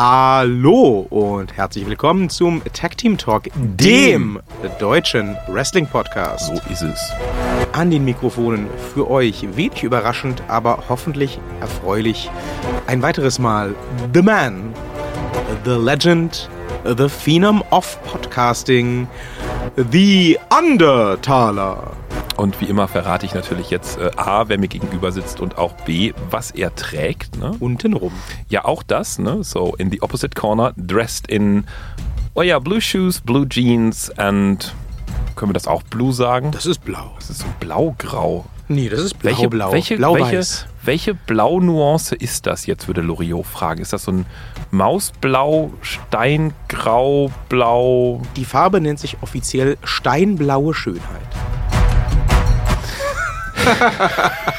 Hallo und herzlich willkommen zum Tag Team Talk, dem deutschen Wrestling Podcast. So ist es. An den Mikrofonen für euch wenig überraschend, aber hoffentlich erfreulich ein weiteres Mal The Man, The Legend, The Phenom of Podcasting, The Undertaler. Und wie immer verrate ich natürlich jetzt äh, A, wer mir gegenüber sitzt und auch B, was er trägt. Ne? Untenrum. Ja, auch das. Ne? So in the opposite corner, dressed in, oh ja, blue shoes, blue jeans and, können wir das auch blue sagen? Das ist blau. Das ist so blau-grau. Nee, das ist Welche, blau-blau. welche, Blau-weiß. welche, welche Blau-Nuance ist das jetzt, würde Loriot fragen. Ist das so ein Mausblau, Steingrau, Blau? Die Farbe nennt sich offiziell steinblaue Schönheit.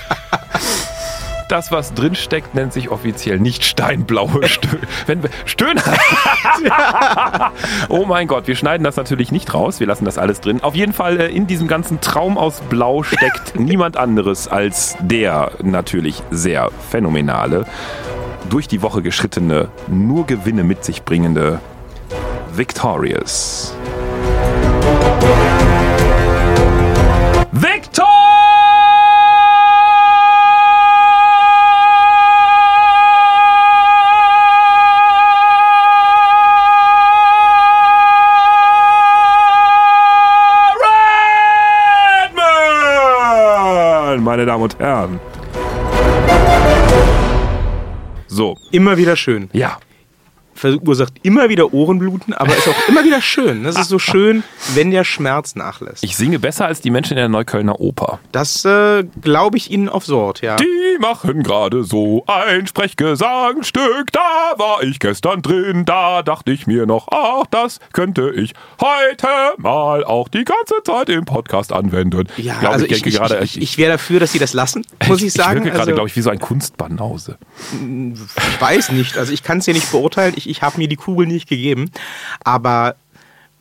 Das, was drinsteckt, nennt sich offiziell nicht steinblaue Stö wenn wir Stöhn. oh mein Gott, wir schneiden das natürlich nicht raus. Wir lassen das alles drin. Auf jeden Fall äh, in diesem ganzen Traum aus Blau steckt niemand anderes als der natürlich sehr phänomenale, durch die Woche geschrittene, nur Gewinne mit sich bringende Victorious. Meine Damen und Herren. So, Immer wieder schön. ja. Verursacht immer wieder Ohrenbluten, aber ist auch immer wieder schön. Das ist so schön, wenn der Schmerz nachlässt. Ich singe besser als die Menschen in der Neuköllner Oper. Das äh, glaube ich Ihnen aufs Wort, ja. Die machen gerade so ein Sprechgesangstück. Da war ich gestern drin, da dachte ich mir noch, ach, das könnte ich heute mal auch die ganze Zeit im Podcast anwenden. Ja, Glaub, also ich, ich, ich, gerade, ich, ich wäre dafür, dass Sie das lassen, muss ich, sagen. Ich wirke gerade, also, glaube ich, wie so ein Kunstbanause. ich weiß nicht, also ich kann es hier nicht beurteilen. Ich, ich habe mir die Kugel nicht gegeben. Aber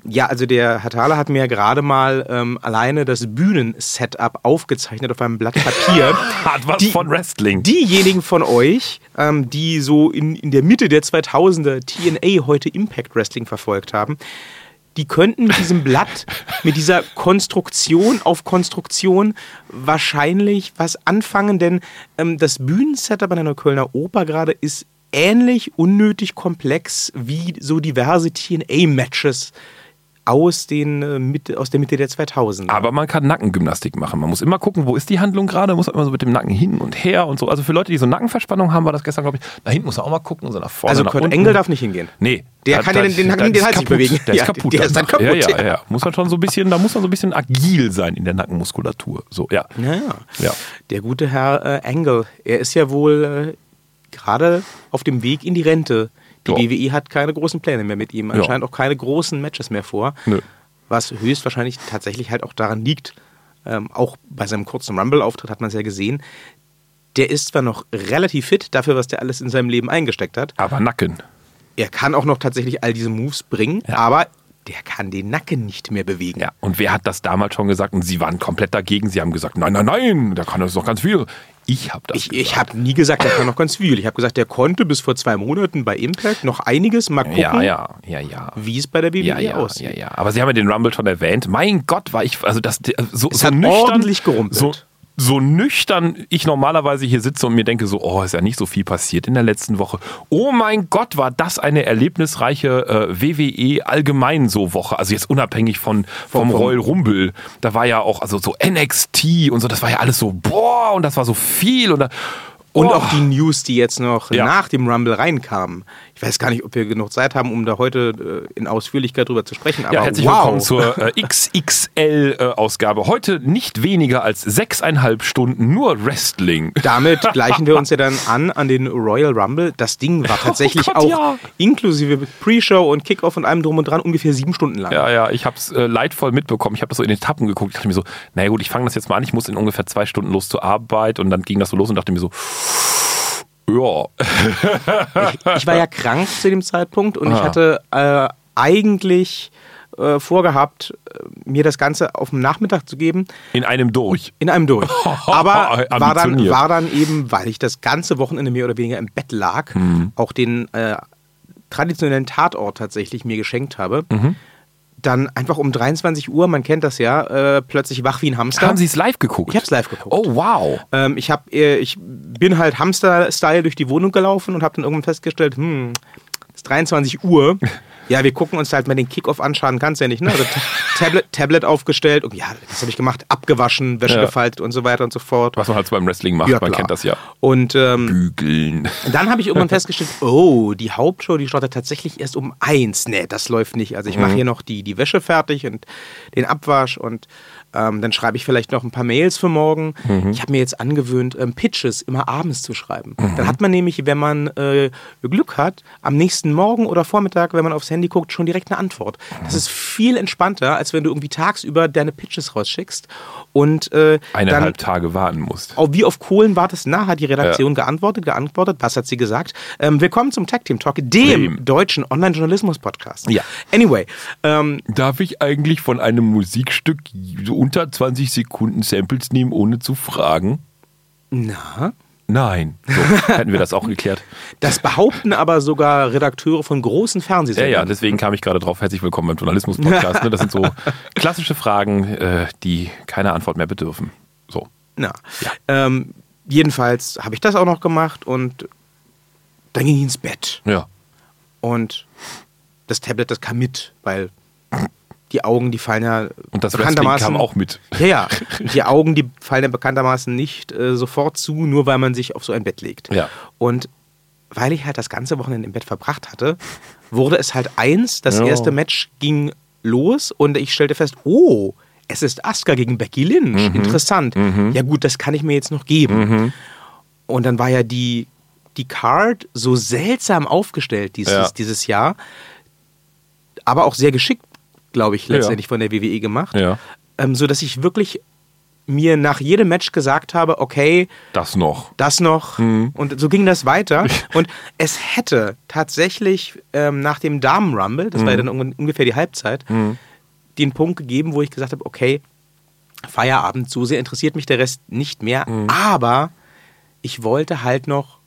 ja, also der Herr Thaler hat mir ja gerade mal ähm, alleine das Bühnensetup aufgezeichnet auf einem Blatt Papier. Hat was Die- von Wrestling. Diejenigen von euch, ähm, die so in, in der Mitte der 2000er TNA heute Impact Wrestling verfolgt haben, die könnten mit diesem Blatt, mit dieser Konstruktion auf Konstruktion wahrscheinlich was anfangen, denn ähm, das Bühnensetup an der Neuköllner Oper gerade ist ähnlich unnötig komplex wie so diverse TNA-Matches aus, den, äh, aus der Mitte der 2000er. Aber man kann Nackengymnastik machen. Man muss immer gucken, wo ist die Handlung gerade, muss immer so mit dem Nacken hin und her und so. Also für Leute, die so Nackenverspannung haben, war das gestern, glaube ich, da hinten muss er auch mal gucken und so nach vorne, also nach Kurt unten. Engel darf nicht hingehen. Nee. Der da- kann da- den, den, Nacken, den ist Hals nicht kaputt. bewegen. Der ist Ja, kaputt. Der ist dann kaputt. Ja, ja, ja. Muss man schon so ein bisschen, da muss man so ein bisschen agil sein in der Nackenmuskulatur. So, ja. Ja, ja. Ja. Der gute Herr äh, Engel, er ist ja wohl äh, gerade auf dem Weg in die Rente. Die Ja. WWE hat keine großen Pläne mehr mit ihm, anscheinend auch keine großen Matches mehr vor. Nö. Was höchstwahrscheinlich tatsächlich halt auch daran liegt, ähm, auch bei seinem kurzen Rumble-Auftritt hat man es ja gesehen, der ist zwar noch relativ fit dafür, was der alles in seinem Leben eingesteckt hat. Aber Nacken. Er kann auch noch tatsächlich all diese Moves bringen, Ja. aber der kann den Nacken nicht mehr bewegen. Ja. Und wer hat das damals schon gesagt? Und sie waren komplett dagegen. Sie haben gesagt, nein, nein, nein, da kann das doch ganz viel. Ich habe das Ich, ich habe nie gesagt, der kann noch ganz viel. Ich habe gesagt, der konnte bis vor zwei Monaten bei Impact noch einiges. Mal gucken, ja, ja, ja, ja. wie es bei der WWE Ja, ja, aussieht. ja, ja. Aber Sie haben ja den Rumble schon erwähnt. Mein Gott, war ich, also das, so, Es so hat nüchtern. ordentlich gerumpelt. So, so nüchtern ich normalerweise hier sitze und mir denke so, oh, ist ja nicht so viel passiert in der letzten Woche. Oh mein Gott, war das eine erlebnisreiche äh, WWE allgemein so Woche. Also jetzt unabhängig von, vom, Vom- Royal Rumble. Da war ja auch, also so NXT und so, das war ja alles so, boah, und das war so viel. Und, da, Und oh. auch die News, die jetzt noch Ja. nach dem Rumble reinkamen. Ich weiß gar nicht, ob wir genug Zeit haben, um da heute äh, in Ausführlichkeit drüber zu sprechen. Aber Ja, herzlich wow. willkommen zur äh, XXL-Ausgabe. Heute nicht weniger als sechseinhalb Stunden nur Wrestling. Damit gleichen wir uns ja dann an an den Royal Rumble. Das Ding war tatsächlich Oh Gott, auch ja. inklusive Pre-Show und Kickoff und allem drum und dran ungefähr sieben Stunden lang. Ja, ja, ich habe es äh, leidvoll mitbekommen. Ich habe das so in den Tappen geguckt. Ich dachte mir so, naja gut, ich fange das jetzt mal an. Ich muss in ungefähr zwei Stunden los zur Arbeit. Und dann ging das so los und dachte mir so, ja, Ich war ja krank zu dem Zeitpunkt und ich Ah. hatte äh, eigentlich äh, vorgehabt, äh, mir das Ganze auf dem Nachmittag zu geben, in einem durch. in einem durch. Aber war dann, war dann eben, weil ich das ganze Wochenende mehr oder weniger im Bett lag, Mhm. auch den äh, traditionellen Tatort tatsächlich mir geschenkt habe. Mhm. Dann einfach um 23 Uhr, man kennt das ja, äh, plötzlich wach wie ein Hamster. Haben Sie es live geguckt? ich habe es live geguckt. Oh, wow. Ähm, ich, hab, äh, ich bin halt Hamster-Style durch die Wohnung gelaufen und habe dann irgendwann festgestellt, hm, es ist 23 Uhr. Ja, wir gucken uns halt mal den Kickoff anschauen, kannst ja nicht, ne? Also Ta- Tablet, Tablet aufgestellt und ja, das habe ich gemacht, abgewaschen, Wäsche Ja. gefaltet und so weiter und so fort. Was man halt so beim Wrestling macht, Ja, man kennt das ja. Und ähm, Bügeln. dann habe ich irgendwann festgestellt, oh, die Hauptshow, die startet tatsächlich erst um eins. Nee, das läuft nicht. Also ich mache hier noch die, die Wäsche fertig und den Abwasch und ähm, dann schreibe ich vielleicht noch ein paar Mails für morgen. Ich habe mir jetzt angewöhnt, ähm, Pitches immer abends zu schreiben. Dann hat man nämlich, wenn man äh, Glück hat, am nächsten Morgen oder Vormittag, wenn man aufs Handy guckt, schon direkt eine Antwort. Das ist viel entspannter, als wenn du irgendwie tagsüber deine Pitches rausschickst und äh, Eineinhalb Tage warten musst. auch wie auf Kohlen wartest, na, hat die Redaktion geantwortet, geantwortet, was hat sie gesagt? Ähm, willkommen zum Tag Team Talk, dem Dem. deutschen Online-Journalismus-Podcast. Ja. Anyway, ähm, Darf ich eigentlich von einem Musikstück so unter 20 Sekunden Samples nehmen, ohne zu fragen? na, Nein. So, hätten wir das auch geklärt. das behaupten aber sogar Redakteure von großen Ja, Fernsehsendern. ja, deswegen kam ich gerade drauf. Herzlich willkommen beim Journalismus-Podcast. Ne? Das sind so klassische Fragen, äh, die keine Antwort mehr bedürfen. So. Na, ähm, jedenfalls habe ich das auch noch gemacht und dann ging ich ins Bett. Ja. Und das Tablet, das kam mit, weil die Augen, die fallen ja Und das bekanntermaßen kam auch mit. Ja, ja. Die Augen, die fallen ja bekanntermaßen nicht äh, sofort zu, nur weil man sich auf so ein Bett legt. Ja. Und weil ich halt das ganze Wochenende im Bett verbracht hatte, wurde es halt eins. Das Ja. erste Match ging los und ich stellte fest, oh, es ist Asuka gegen Becky Lynch. Interessant. Ja gut, das kann ich mir jetzt noch geben. Und dann war ja die, die Card so seltsam aufgestellt dieses, Ja. dieses Jahr, aber auch sehr geschickt, glaube ich, Ja. letztendlich von der WWE gemacht. Ja. ähm, so dass ich wirklich mir nach jedem Match gesagt habe, okay, Das noch. das noch. Und so ging das weiter. Und es hätte tatsächlich ähm, nach dem Damen Rumble, das war ja dann irgendwann ungefähr die Halbzeit, den Punkt gegeben, wo ich gesagt habe, okay, Feierabend, so sehr interessiert mich der Rest nicht mehr, aber ich wollte halt noch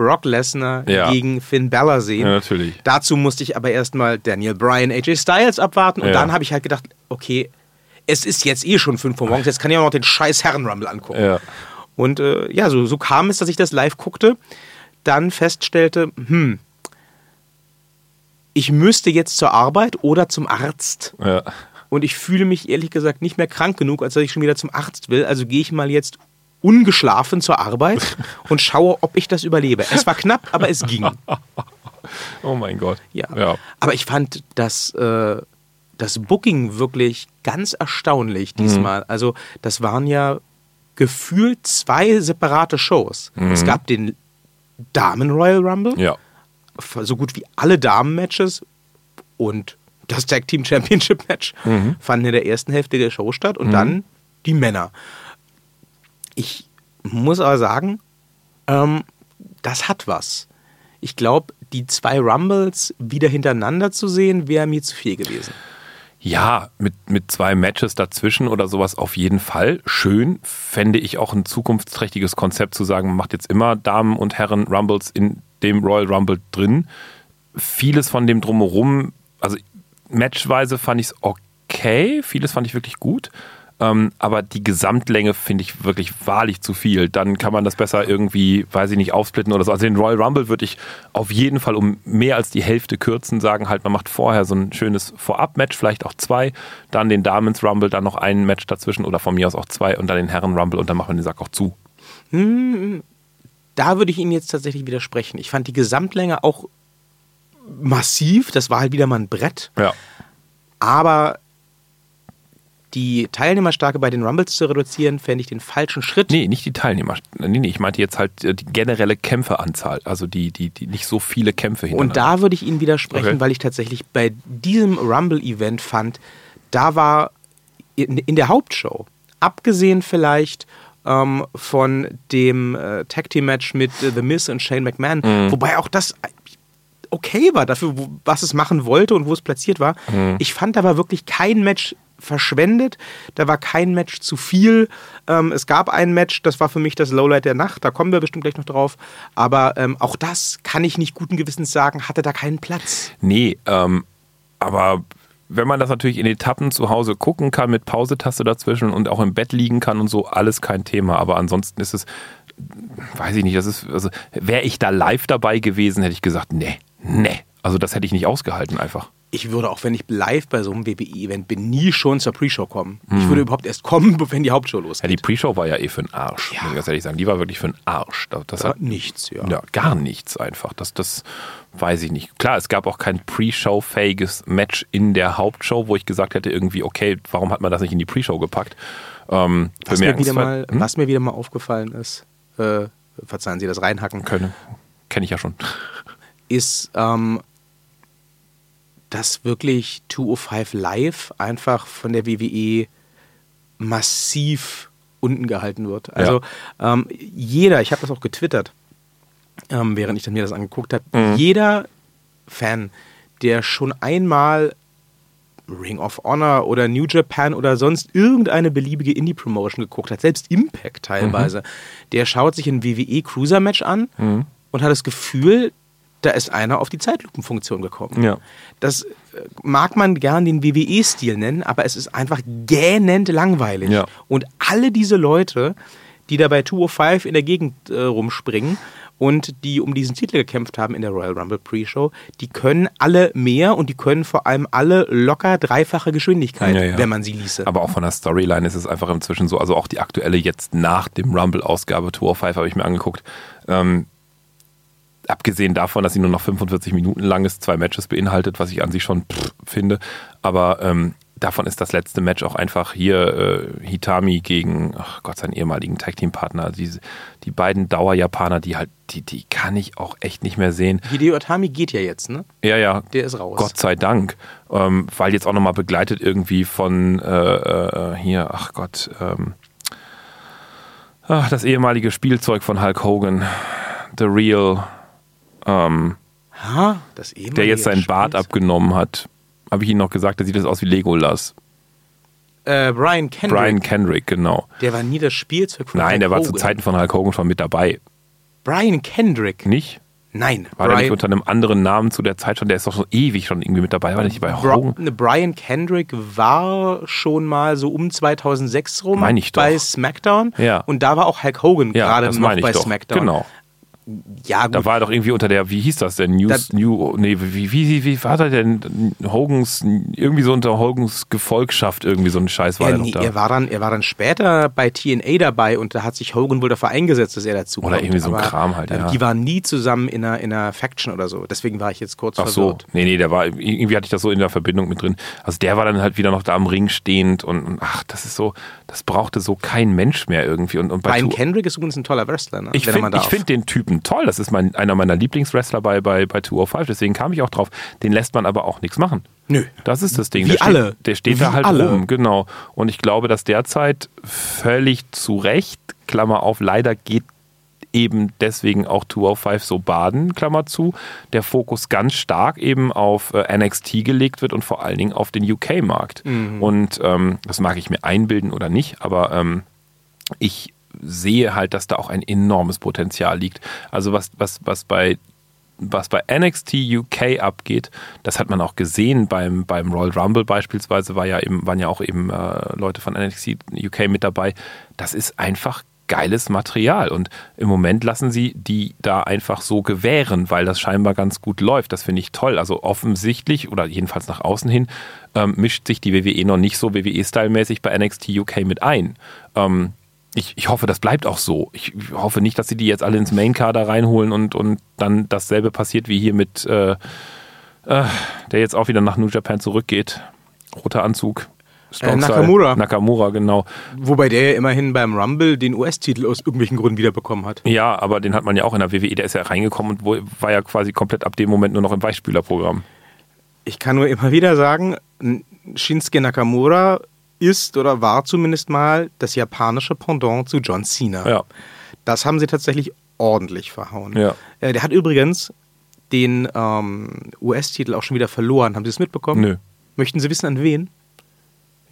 Brock Lesnar Ja. gegen Finn Balor sehen. Ja, natürlich. Dazu musste ich aber erstmal Daniel Bryan, AJ Styles abwarten und Ja. dann habe ich halt gedacht, okay, es ist jetzt eh schon 5 Uhr morgens, jetzt kann ich auch noch den scheiß Herrenrumble angucken. Ja. Und äh, ja, so, so kam es, dass ich das live guckte, dann feststellte, hm, ich müsste jetzt zur Arbeit oder zum Arzt. Ja. Und ich fühle mich ehrlich gesagt nicht mehr krank genug, als dass ich schon wieder zum Arzt will. Also gehe ich mal jetzt ungeschlafen zur Arbeit und schaue, ob ich das überlebe. Es war knapp, aber es ging. Oh mein Gott. Ja. ja. Aber ich fand das, äh, das Booking wirklich ganz erstaunlich diesmal. Also, das waren ja gefühlt zwei separate Shows. Es gab den Damen Royal Rumble, Ja. so gut wie alle Damen-Matches und das Tag Team Championship Match fanden in der ersten Hälfte der Show statt und dann die Männer. Ich muss aber sagen, ähm, das hat was. Ich glaube, die zwei Rumbles wieder hintereinander zu sehen, wäre mir zu viel gewesen. Ja, mit, mit zwei Matches dazwischen oder sowas auf jeden Fall. Schön. Fände ich auch ein zukunftsträchtiges Konzept zu sagen, man macht jetzt immer Damen- und Herren Rumbles in dem Royal Rumble drin. Vieles von dem drumherum, also matchweise fand ich es okay, vieles fand ich wirklich gut. Ähm, aber die Gesamtlänge finde ich wirklich wahrlich zu viel. Dann kann man das besser irgendwie, weiß ich nicht, aufsplitten oder so. Also den Royal Rumble würde ich auf jeden Fall um mehr als die Hälfte kürzen, sagen halt, man macht vorher so ein schönes Vorab-Match, vielleicht auch zwei, dann den Damens Rumble, dann noch ein Match dazwischen oder von mir aus auch zwei und dann den Herren Rumble und dann machen wir den Sack auch zu. Da würde ich Ihnen jetzt tatsächlich widersprechen. Ich fand die Gesamtlänge auch massiv. Das war halt wieder mal ein Brett. Ja. Aber die Teilnehmerstärke bei den Rumbles zu reduzieren, fände ich den falschen Schritt. Nee, nicht die Teilnehmer. Nee, nee, ich meinte jetzt halt äh, die generelle Kämpferanzahl. Also die, die, die nicht so viele Kämpfe Und hintereinander. da würde ich Ihnen widersprechen, Okay. weil ich tatsächlich bei diesem Rumble-Event fand, da war in, in der Hauptshow, abgesehen vielleicht ähm, von dem äh, Tag Team Match mit äh, The Miz und Shane McMahon, Mhm. wobei auch das okay war dafür, wo, was es machen wollte und wo es platziert war. Mhm. Ich fand aber wirklich kein Match verschwendet. Da war kein Match zu viel. Ähm, es gab ein Match, das war für mich das Lowlight der Nacht. Da kommen wir bestimmt gleich noch drauf. Aber ähm, auch das kann ich nicht guten Gewissens sagen, hatte da keinen Platz. Nee, ähm, aber wenn man das natürlich in Etappen zu Hause gucken kann, mit Pausetaste dazwischen und auch im Bett liegen kann und so, alles kein Thema. Aber ansonsten ist es, weiß ich nicht, das ist, also wäre ich da live dabei gewesen, hätte ich gesagt, nee, nee. Also das hätte ich nicht ausgehalten einfach ich würde auch, wenn ich live bei so einem WWE-Event bin, nie schon zur Pre-Show kommen. Mhm. Ich würde überhaupt erst kommen, wenn die Hauptshow losgeht. Ja, die Pre-Show war ja eh für den Arsch, ja. muss ich ganz ehrlich sagen. Die war wirklich für den Arsch. Das, das hat nichts, ja. Ja, gar nichts einfach. Das, das weiß ich nicht. Klar, es gab auch kein Pre-Show-fähiges Match in der Hauptshow, wo ich gesagt hätte, irgendwie, okay, warum hat man das nicht in die Pre-Show gepackt? Ähm, was, mir wieder mal, hm? was mir wieder mal aufgefallen ist, äh, verzeihen Sie das Reinhacken. Können. Kenne ich ja schon. Ist, ähm, dass wirklich 205 Live einfach von der WWE massiv unten gehalten wird. Also ja. ähm, jeder, ich habe das auch getwittert, ähm, während ich dann mir das angeguckt habe, mhm. jeder Fan, der schon einmal Ring of Honor oder New Japan oder sonst irgendeine beliebige Indie-Promotion geguckt hat, selbst Impact teilweise, mhm. der schaut sich ein WWE Cruiser Match an mhm. und hat das Gefühl, da ist einer auf die Zeitlupenfunktion gekommen. Ja. Das äh, mag man gern den WWE-Stil nennen, aber es ist einfach gähnend langweilig. Ja. Und alle diese Leute, die da bei 205 in der Gegend äh, rumspringen und die um diesen Titel gekämpft haben in der Royal Rumble Pre-Show, die können alle mehr und die können vor allem alle locker dreifache Geschwindigkeit, ja, ja. wenn man sie ließe. Aber auch von der Storyline ist es einfach inzwischen so, also auch die aktuelle jetzt nach dem Rumble-Ausgabe 205 habe ich mir angeguckt. Ähm, abgesehen davon, dass sie nur noch 45 Minuten lang ist, zwei Matches beinhaltet, was ich an sich schon pff, finde. Aber ähm, davon ist das letzte Match auch einfach hier äh, Hitami gegen, ach Gott, seinen ehemaligen Tag-Team-Partner. Die, die beiden Dauer-Japaner, die halt, die, die kann ich auch echt nicht mehr sehen. Hideo Itami geht ja jetzt, ne? Ja, ja. Der ist raus. Gott sei Dank. Ähm, weil jetzt auch nochmal begleitet irgendwie von äh, äh, hier, ach Gott, ähm, ach, das ehemalige Spielzeug von Hulk Hogan. The Real ähm, ha, der jetzt seinen Bart abgenommen hat. Habe ich Ihnen noch gesagt, der sieht das aus wie Legolas. Äh, Brian Kendrick. Brian Kendrick, genau. Der war nie das Spielzeug von Nein, Hulk der war zu Zeiten von Hulk Hogan schon mit dabei. Brian Kendrick? Nicht? Nein. War Brian, der nicht unter einem anderen Namen zu der Zeit schon? Der ist doch schon ewig schon irgendwie mit dabei. War der nicht bei Hogan? Ne, Brian Kendrick war schon mal so um 2006 rum bei SmackDown. Ja. Und da war auch Hulk Hogan ja, gerade noch bei doch. SmackDown. Genau ja, gut. Da war er doch irgendwie unter der, wie hieß das denn? News, das, New, nee, wie, wie, wie war das denn? Hogans, irgendwie so unter Hogans Gefolgschaft, irgendwie so ein Scheiß war er, er noch da. Er war, dann, er war dann später bei TNA dabei und da hat sich Hogan wohl dafür eingesetzt, dass er dazu Oder kommt. irgendwie so ein Kram halt, ja. Die waren nie zusammen in einer, in einer Faction oder so. Deswegen war ich jetzt kurz Ach verwirrt. so, nee, nee, der war, irgendwie hatte ich das so in der Verbindung mit drin. Also der war dann halt wieder noch da am Ring stehend und, und ach, das ist so, das brauchte so kein Mensch mehr irgendwie. Und, und Brian Kendrick ist übrigens ein toller Wrestler, ne? Ich finde find den Typen toll, das ist mein einer meiner Lieblingswrestler bei, bei, bei 205, deswegen kam ich auch drauf. Den lässt man aber auch nichts machen. Nö. Das ist das Ding. Wie der alle. Steht, der steht Wie da halt alle. rum, genau. Und ich glaube, dass derzeit völlig zu Recht, Klammer auf, leider geht eben deswegen auch 205 so baden, Klammer zu, der Fokus ganz stark eben auf äh, NXT gelegt wird und vor allen Dingen auf den UK-Markt. Mhm. Und ähm, das mag ich mir einbilden oder nicht, aber ähm, ich sehe halt, dass da auch ein enormes Potenzial liegt. Also was, was, was bei was bei NXT UK abgeht, das hat man auch gesehen beim, beim Royal Rumble beispielsweise, war ja eben, waren ja auch eben äh, Leute von NXT UK mit dabei. Das ist einfach geiles Material und im Moment lassen sie die da einfach so gewähren, weil das scheinbar ganz gut läuft. Das finde ich toll. Also offensichtlich oder jedenfalls nach außen hin ähm, mischt sich die WWE noch nicht so WWE-Style-mäßig bei NXT UK mit ein. Ähm, ich, ich hoffe, das bleibt auch so. Ich hoffe nicht, dass sie die jetzt alle ins Main-Kader reinholen und, und dann dasselbe passiert wie hier mit, äh, äh, der jetzt auch wieder nach New Japan zurückgeht. Roter Anzug. Äh, Nakamura. Nakamura, genau. Wobei der ja immerhin beim Rumble den US-Titel aus irgendwelchen Gründen wiederbekommen hat. Ja, aber den hat man ja auch in der WWE. Der ist ja reingekommen und war ja quasi komplett ab dem Moment nur noch im Weichspülerprogramm. Ich kann nur immer wieder sagen, Shinsuke Nakamura ist oder war zumindest mal das japanische Pendant zu John Cena. Ja. Das haben sie tatsächlich ordentlich verhauen. Ja. Äh, der hat übrigens den ähm, US-Titel auch schon wieder verloren. Haben Sie es mitbekommen? Nö. Möchten Sie wissen, an wen?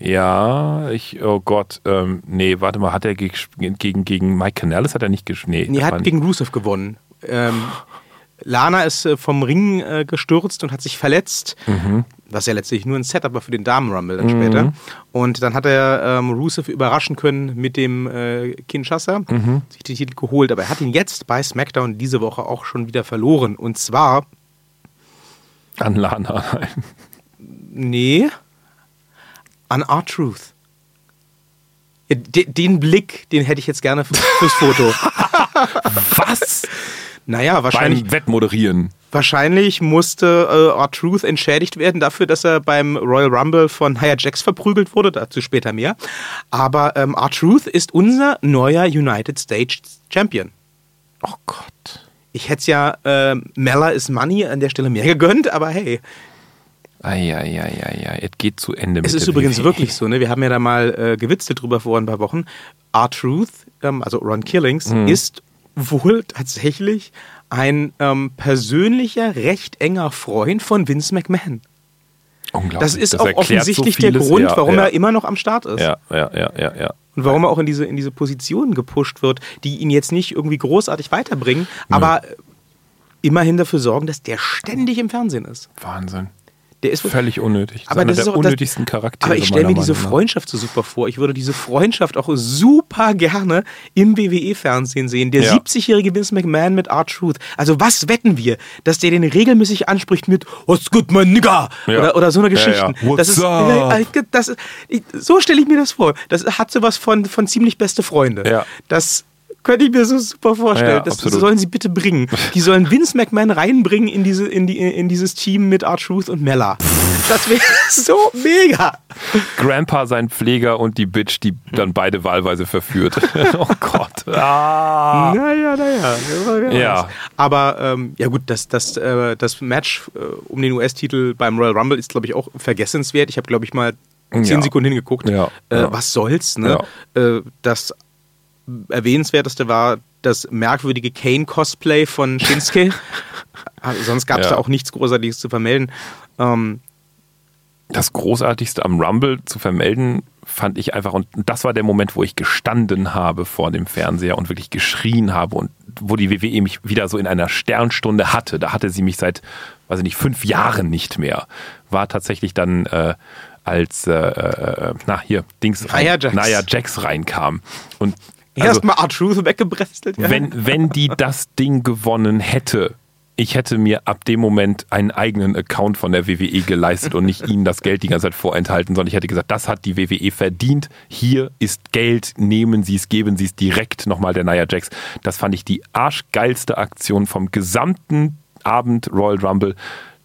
Ja, ich, oh Gott, ähm, nee, warte mal, hat er gegen, gegen, gegen Mike Canellis hat er nicht gespielt? Nee, er hat gegen Rusev gewonnen. Ähm, Lana ist äh, vom Ring äh, gestürzt und hat sich verletzt, Mhm. was ja letztlich nur ein Setup war für den Damen-Rumble dann später. Und dann hat er ähm, Rusev überraschen können mit dem äh, Kinshasa, Mhm. sich den Titel geholt. Aber er hat ihn jetzt bei SmackDown diese Woche auch schon wieder verloren. Und zwar, An Lana. nee, an R-Truth. Ja, de- den Blick, den hätte ich jetzt gerne fürs Foto. Was? Naja, wahrscheinlich, Beim Wettmoderieren. wahrscheinlich musste äh, R-Truth entschädigt werden dafür, dass er beim Royal Rumble von Nia Jax verprügelt wurde. Dazu später mehr. Aber ähm, R-Truth ist unser neuer United States Champion. Oh Gott. Ich hätte es ja äh, Mella is Money an der Stelle mehr gegönnt, aber hey, Eieieiei, es geht zu Ende mit es ist übrigens WWE. wirklich so, ne? Wir haben ja da mal äh, gewitzelt drüber vor ein paar Wochen. R-Truth, ähm, also Ron Killings, Mhm. ist wohl tatsächlich ein ähm, persönlicher, recht enger Freund von Vince McMahon. Unglaublich. Das ist auch erklärt so offensichtlich der. Grund, Ja, warum ja. er immer noch am Start ist. Ja, ja, ja, ja, ja. Und warum er auch in diese, in diese Positionen gepusht wird, die ihn jetzt nicht irgendwie großartig weiterbringen, aber äh, immerhin dafür sorgen, dass der ständig im Fernsehen ist. Wahnsinn. Der ist Völlig unnötig. Das aber das ist der auch das- unnötigsten Charaktere. Aber ich stelle mir diese Meinung. Freundschaft so super vor. Ich würde diese Freundschaft auch super gerne im WWE-Fernsehen sehen. Der Ja. 70-jährige Vince McMahon mit R-Truth. Also was wetten wir? Dass der den regelmäßig anspricht mit What's good, my nigga? Ja. Oder, oder so eine Geschichte. ja. Das ist, up? das ist, ich- so stelle ich mir das vor. Das hat sowas von, von ziemlich beste Freunde. Ja. Das könnte ich mir so super vorstellen. Ja, das absolut. sollen sie bitte bringen. Die sollen Vince McMahon reinbringen in, diese, in, die, in dieses Team mit R-Truth und Mella. Das wäre so mega. Grandpa, sein Pfleger und die Bitch, die dann beide wahlweise verführt. oh Gott. Ah. Naja, naja. Ja. Aber ähm, ja gut, das, das, äh, das Match äh, um den US-Titel beim Royal Rumble ist, glaube ich, auch vergessenswert. Ich habe, glaube ich, mal zehn Ja. Sekunden hingeguckt. Ja, Äh, ja. Was soll's, ne? Äh, das erwähnenswerteste war das merkwürdige Kane-Cosplay von Shinsuke. Also Sonst gab es Ja. da auch nichts Großartiges zu vermelden. Ähm, Das Großartigste am Rumble zu vermelden, fand ich einfach, und das war der Moment, wo ich gestanden habe vor dem Fernseher und wirklich geschrien habe und wo die WWE mich wieder so in einer Sternstunde hatte. Da hatte sie mich seit, weiß ich nicht, fünf Jahren nicht mehr. War tatsächlich dann äh, als, äh, äh, na hier, Dings, Nia Jax. Nia Jax reinkam. Und also, Erstmal R-Truth weggebrestelt. Ja. wenn, wenn die das Ding gewonnen hätte, ich hätte mir ab dem Moment einen eigenen Account von der WWE geleistet und nicht ihnen das Geld die ganze Zeit vorenthalten, sondern ich hätte gesagt, das hat die WWE verdient. Hier ist Geld, nehmen Sie es, geben Sie es direkt nochmal der Nia Jax. Das fand ich die arschgeilste Aktion vom gesamten Abend Royal Rumble.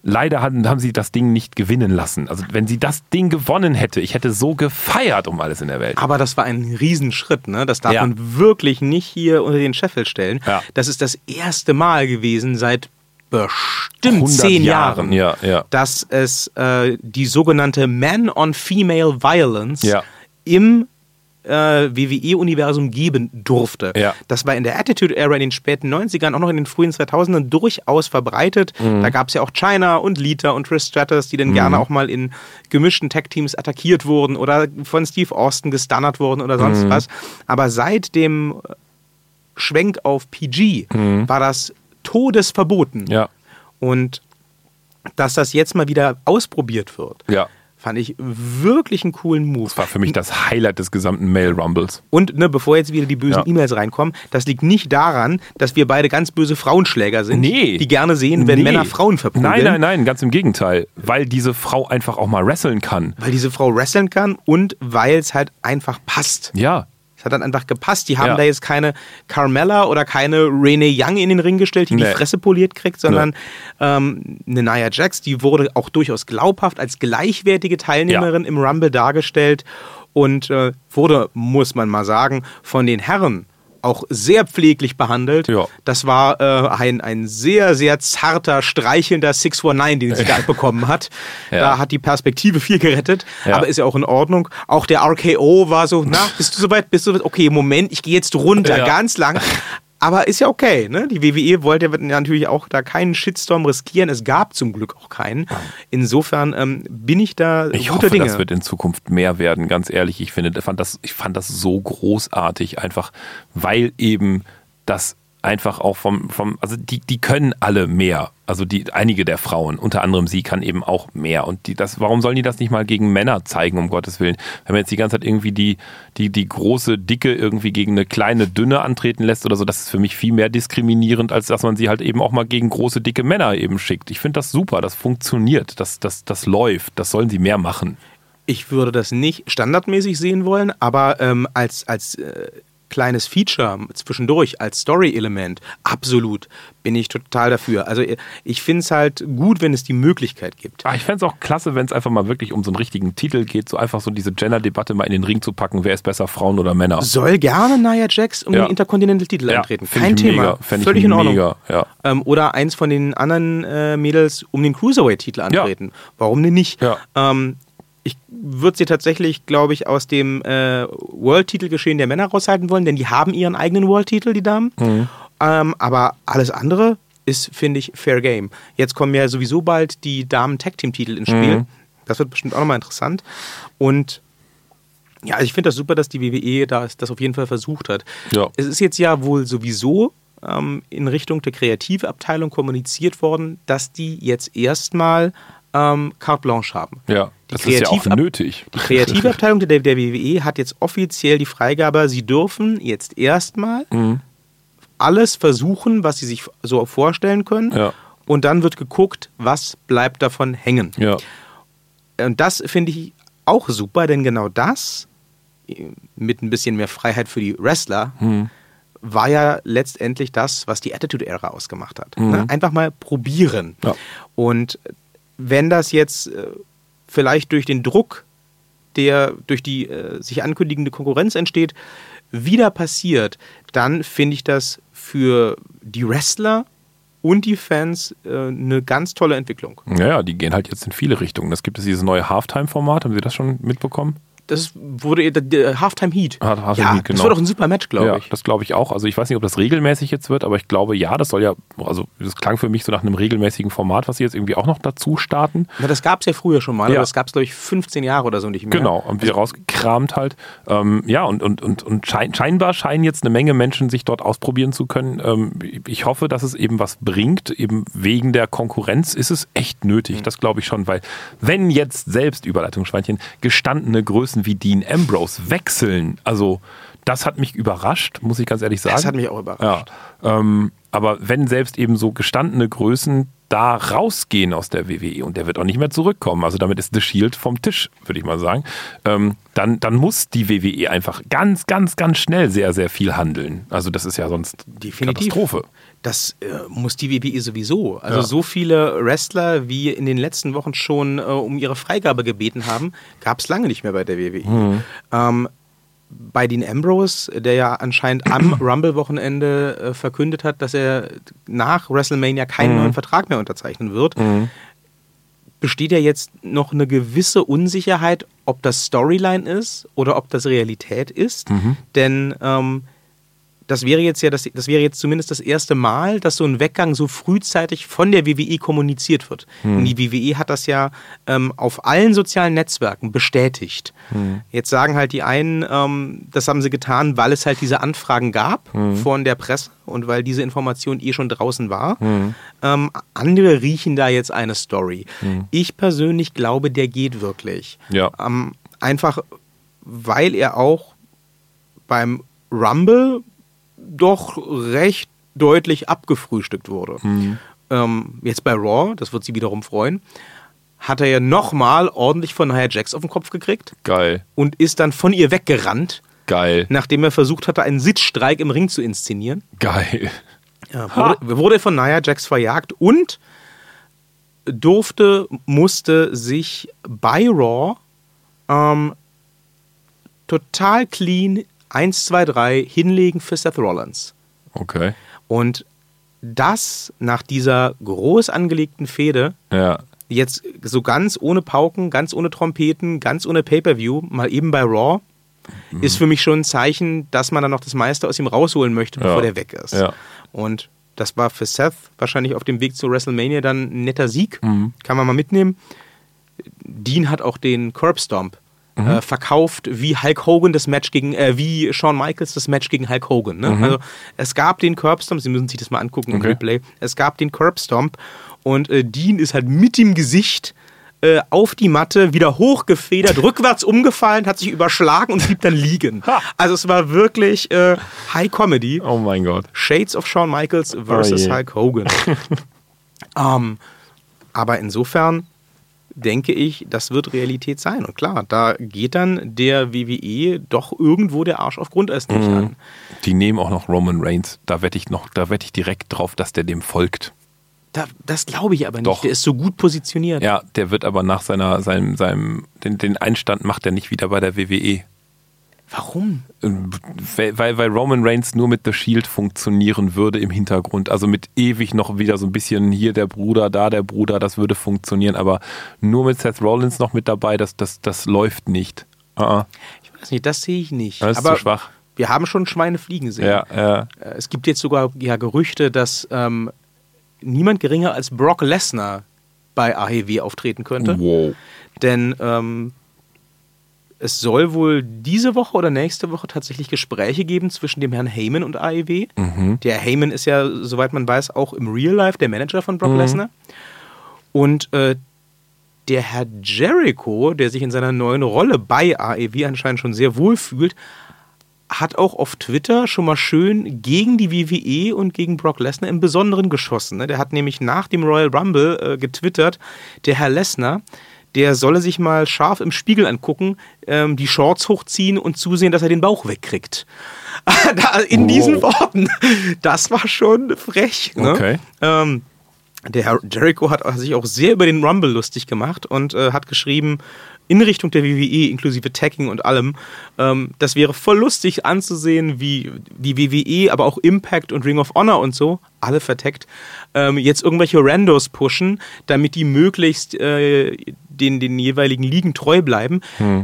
Leider haben, haben sie das Ding nicht gewinnen lassen. Also wenn sie das Ding gewonnen hätte, ich hätte so gefeiert um alles in der Welt. Aber das war ein Riesenschritt, ne? Das darf Ja. man wirklich nicht hier unter den Scheffel stellen. Ja. Das ist das erste Mal gewesen seit bestimmt 100 zehn Jahren, Jahren, ja, ja. dass es äh, die sogenannte Man-on-Female Violence Ja. im äh, WWE-Universum geben durfte. Ja. Das war in der Attitude Era in den späten 90ern, auch noch in den frühen 2000ern durchaus verbreitet. Mhm. Da gab es ja auch China und Lita und Trish Stratus, die dann gerne auch mal in gemischten Tag-Teams attackiert wurden oder von Steve Austin gestunnert wurden oder Mhm. sonst was. Aber seit dem Schwenk auf PG war das todesverboten. Mhm. Ja, Und dass das jetzt mal wieder ausprobiert wird, ja. Fand ich wirklich einen coolen Move. Das war für mich das Highlight des gesamten Mail Rumbles. Und ne, bevor jetzt wieder die bösen Ja. E-Mails reinkommen, das liegt nicht daran, dass wir beide ganz böse Frauenschläger sind, Nee. die gerne sehen, wenn Nee. Männer Frauen verprügeln. Nein, nein, nein, ganz im Gegenteil. Weil diese Frau einfach auch mal wresteln kann. Weil diese Frau wresteln kann und weil es halt einfach passt. Ja. Es hat dann einfach gepasst. Die haben Ja. da jetzt keine Carmella oder keine Renee Young in den Ring gestellt, die die Nee. Fresse poliert kriegt, sondern ähm, eine Nia Jax, die wurde auch durchaus glaubhaft als gleichwertige Teilnehmerin im Rumble dargestellt und äh, wurde, muss man mal sagen, von den Herren auch sehr pfleglich behandelt. Ja. Das war äh, ein, ein sehr, sehr zarter, streichelnder 619, den sie da bekommen hat. Ja. Da hat die Perspektive viel gerettet, Ja. aber ist ja auch in Ordnung. Auch der RKO war so, na, bist du soweit? Bist du soweit? Okay, Moment, ich gehe jetzt runter, ganz lang. Aber ist ja okay, ne? Die WWE wollte ja natürlich auch da keinen Shitstorm riskieren. Es gab zum Glück auch keinen. Insofern ähm, bin ich da Ich guter hoffe, Dinge. das wird in Zukunft mehr werden, ganz ehrlich. Ich finde, fand das, ich fand das so großartig, einfach, weil eben das einfach auch vom, vom, also die, die können alle mehr. Also die, einige der Frauen, unter anderem sie, kann eben auch mehr. Und die, das, warum sollen die das nicht mal gegen Männer zeigen, um Gottes Willen? Wenn man jetzt die ganze Zeit irgendwie die, die, die große, dicke irgendwie gegen eine kleine, dünne antreten lässt oder so, das ist für mich viel mehr diskriminierend, als dass man sie halt eben auch mal gegen große, dicke Männer eben schickt. Ich finde das super, das funktioniert, das, das, das läuft, das sollen sie mehr machen. Ich würde das nicht standardmäßig sehen wollen, aber ähm, als, als äh, kleines Feature zwischendurch, als Story-Element, absolut bin ich total dafür. Also äh, ich finde es halt gut, wenn es die Möglichkeit gibt. Ah, ich fände es auch klasse, wenn es einfach mal wirklich um so einen richtigen Titel geht, so einfach so diese Gender-Debatte mal in den Ring zu packen, wer ist besser, Frauen oder Männer. Soll gerne Nia Jax um Ja. den Intercontinental-Titel antreten. find Kein Thema. Mega, Völlig in Ordnung. Mega, ja. Ähm, oder eins von den anderen äh, Mädels um den Cruiserweight-Titel antreten. Warum denn nicht? Ja. Ähm, ich würde sie tatsächlich, glaube ich, aus dem äh, World-Titel-Geschehen der Männer raushalten wollen, denn die haben ihren eigenen World-Titel, die Damen. Mhm. Ähm, aber alles andere ist, finde ich, Fair Game. Jetzt kommen ja sowieso bald die Damen-Tag-Team-Titel ins Spiel. Mhm. Das wird bestimmt auch nochmal interessant. Und ja, ich finde das super, dass die WWE das, das auf jeden Fall versucht hat. Ja. Es ist jetzt ja wohl sowieso ähm, in Richtung der Kreativabteilung kommuniziert worden, dass die jetzt erstmal ähm, carte blanche haben. Ja, Die das ist ja auch nötig. Die Kreativabteilung der, der WWE hat jetzt offiziell die Freigabe, sie dürfen jetzt erstmal Mhm. alles versuchen, was sie sich so vorstellen können. Ja. Und dann wird geguckt, was bleibt davon hängen. Ja, Und das finde ich auch super, denn genau das, mit ein bisschen mehr Freiheit für die Wrestler, Hm. war ja letztendlich das, was die Attitude-Ära ausgemacht hat. Ne? Einfach mal probieren. Ja. Und wenn das jetzt äh, vielleicht durch den Druck, der durch die äh, sich ankündigende Konkurrenz entsteht, wieder passiert, dann finde ich das für die Wrestler und die Fans äh, eine ganz tolle Entwicklung. ja, ja, die gehen halt jetzt in viele Richtungen. Das gibt es dieses neue Halftime-Format, haben Sie das schon mitbekommen? Das wurde der, Halftime Heat. Ah, Halftime ja, Heat, genau. Das war doch ein super Match, glaube ja, ich. das glaube ich auch. Also ich weiß nicht, ob das regelmäßig jetzt wird, aber ich glaube ja, das soll ja, also das klang für mich so nach einem regelmäßigen Format, was sie jetzt irgendwie auch noch dazu starten. Na, das gab es ja früher schon mal, Ja. aber das gab es, glaube ich, 15 Jahre oder so nicht mehr. Genau, und wieder rausgekramt halt. Ähm, ja, und, und, und, und schein, scheinbar scheinen jetzt eine Menge Menschen sich dort ausprobieren zu können. Ähm, ich hoffe, dass es eben was bringt. Eben wegen der Konkurrenz ist es echt nötig. Das glaube ich schon, weil wenn jetzt selbst, Überleitungsschweinchen, gestandene Größen wie Dean Ambrose wechseln, also das hat mich überrascht, muss ich ganz ehrlich sagen. Das hat mich auch überrascht. Ja, ähm, aber wenn selbst eben so gestandene Größen da rausgehen aus der WWE und der wird auch nicht mehr zurückkommen, also damit ist The Shield vom Tisch, würde ich mal sagen, ähm, dann, dann muss die WWE einfach ganz, ganz, ganz schnell sehr, sehr viel handeln. Also das ist ja sonst Definitiv. Katastrophe. Das äh, muss die WWE sowieso. Also Ja. so viele Wrestler, wie in den letzten Wochen schon äh, um ihre Freigabe gebeten haben, gab es lange nicht mehr bei der WWE. Mhm. Ähm, bei Dean Ambrose, der ja anscheinend am Rumble-Wochenende äh, verkündet hat, dass er nach WrestleMania keinen Mhm. neuen Vertrag mehr unterzeichnen wird, besteht ja jetzt noch eine gewisse Unsicherheit, ob das Storyline ist oder ob das Realität ist. Mhm. Denn ähm, das wäre jetzt ja das, das wäre jetzt zumindest das erste Mal, dass so ein Weggang so frühzeitig von der WWE kommuniziert wird. Und die WWE hat das ja ähm, auf allen sozialen Netzwerken bestätigt. Jetzt sagen halt die einen, ähm, das haben sie getan, weil es halt diese Anfragen gab von der Presse und weil diese Information eh schon draußen war. Ähm, andere riechen da jetzt eine Story. Ich persönlich glaube, der geht wirklich. Ja. Ähm, einfach, weil er auch beim Rumble doch recht deutlich abgefrühstückt wurde. Ähm, jetzt bei Raw, das wird sie wiederum freuen, hat er ja nochmal ordentlich von Nia Jax auf den Kopf gekriegt Geil, und ist dann von ihr weggerannt, geil, nachdem er versucht hatte, einen Sitzstreik im Ring zu inszenieren. geil. Ja, wurde, wurde von Nia Jax verjagt und durfte, musste sich bei Raw ähm, total clean 1, 2, 3 hinlegen für Seth Rollins. Okay. Und das nach dieser groß angelegten Fehde, Ja. jetzt so ganz ohne Pauken, ganz ohne Trompeten, ganz ohne Pay-Per-View, mal eben bei Raw, ist für mich schon ein Zeichen, dass man dann noch das meiste aus ihm rausholen möchte, bevor Ja. der weg ist. Ja. Und das war für Seth wahrscheinlich auf dem Weg zu WrestleMania dann ein netter Sieg. Mhm. Kann man mal mitnehmen. Dean hat auch den Curb Stomp Mhm. äh, verkauft, wie Hulk Hogan das Match gegen, äh, wie Shawn Michaels das Match gegen Hulk Hogan. Ne? Also es gab den Curb Stomp, Sie müssen sich das mal angucken im Mhm. Okay. Replay. Es gab den Curb Stomp und äh, Dean ist halt mit dem Gesicht äh, auf die Matte, wieder hochgefedert, rückwärts umgefallen, hat sich überschlagen und blieb dann liegen. Also es war wirklich äh, High Comedy. Oh mein Gott. Shades of Shawn Michaels versus Oh. Hulk Hogan. ähm, aber insofern denke ich, das wird Realität sein. Und klar, da geht dann der WWE doch irgendwo der Arsch auf Grundeis nicht Mhm. an. Die nehmen auch noch Roman Reigns. Da wette ich noch, da wette ich direkt drauf, dass der dem folgt. Da, das glaube ich aber nicht. Doch. Der ist so gut positioniert. Ja, der wird aber nach seiner, seinem, seinem, den, den Einstand macht er nicht wieder bei der WWE. Warum? Weil, weil weil Roman Reigns nur mit The Shield funktionieren würde im Hintergrund. Also mit ewig noch wieder so ein bisschen hier der Bruder, da der Bruder, das würde funktionieren. Aber nur mit Seth Rollins noch mit dabei, das, das, das läuft nicht. Uh Ich weiß nicht, das sehe ich nicht. Das ist aber zu schwach. wir haben schon Schweine fliegen sehen. Ja, ja. Äh, Es gibt jetzt sogar ja, Gerüchte, dass ähm, niemand geringer als Brock Lesnar bei AEW auftreten könnte. Wow. Denn ähm, es soll wohl diese Woche oder nächste Woche tatsächlich Gespräche geben zwischen dem Herrn Heyman und AEW. Mhm. Der Heyman ist ja, soweit man weiß, auch im Real Life der Manager von Brock Lesnar. Und äh, der Herr Jericho, der sich in seiner neuen Rolle bei AEW anscheinend schon sehr wohl fühlt, hat auch auf Twitter schon mal schön gegen die WWE und gegen Brock Lesnar im Besonderen geschossen. ne? Der hat nämlich nach dem Royal Rumble äh, getwittert, der Herr Lesnar, der solle sich mal scharf im Spiegel angucken, ähm, die Shorts hochziehen und zusehen, dass er den Bauch wegkriegt. In diesen Worten. Das war schon frech. Ne? Okay. Ähm, der Herr Jericho hat sich auch sehr über den Rumble lustig gemacht und äh, hat geschrieben, in Richtung der WWE, inklusive Tagging und allem, ähm, das wäre voll lustig anzusehen, wie die WWE, aber auch Impact und Ring of Honor und so, alle verteckt, ähm, jetzt irgendwelche Randos pushen, damit die möglichst äh, den, den jeweiligen Ligen treu bleiben.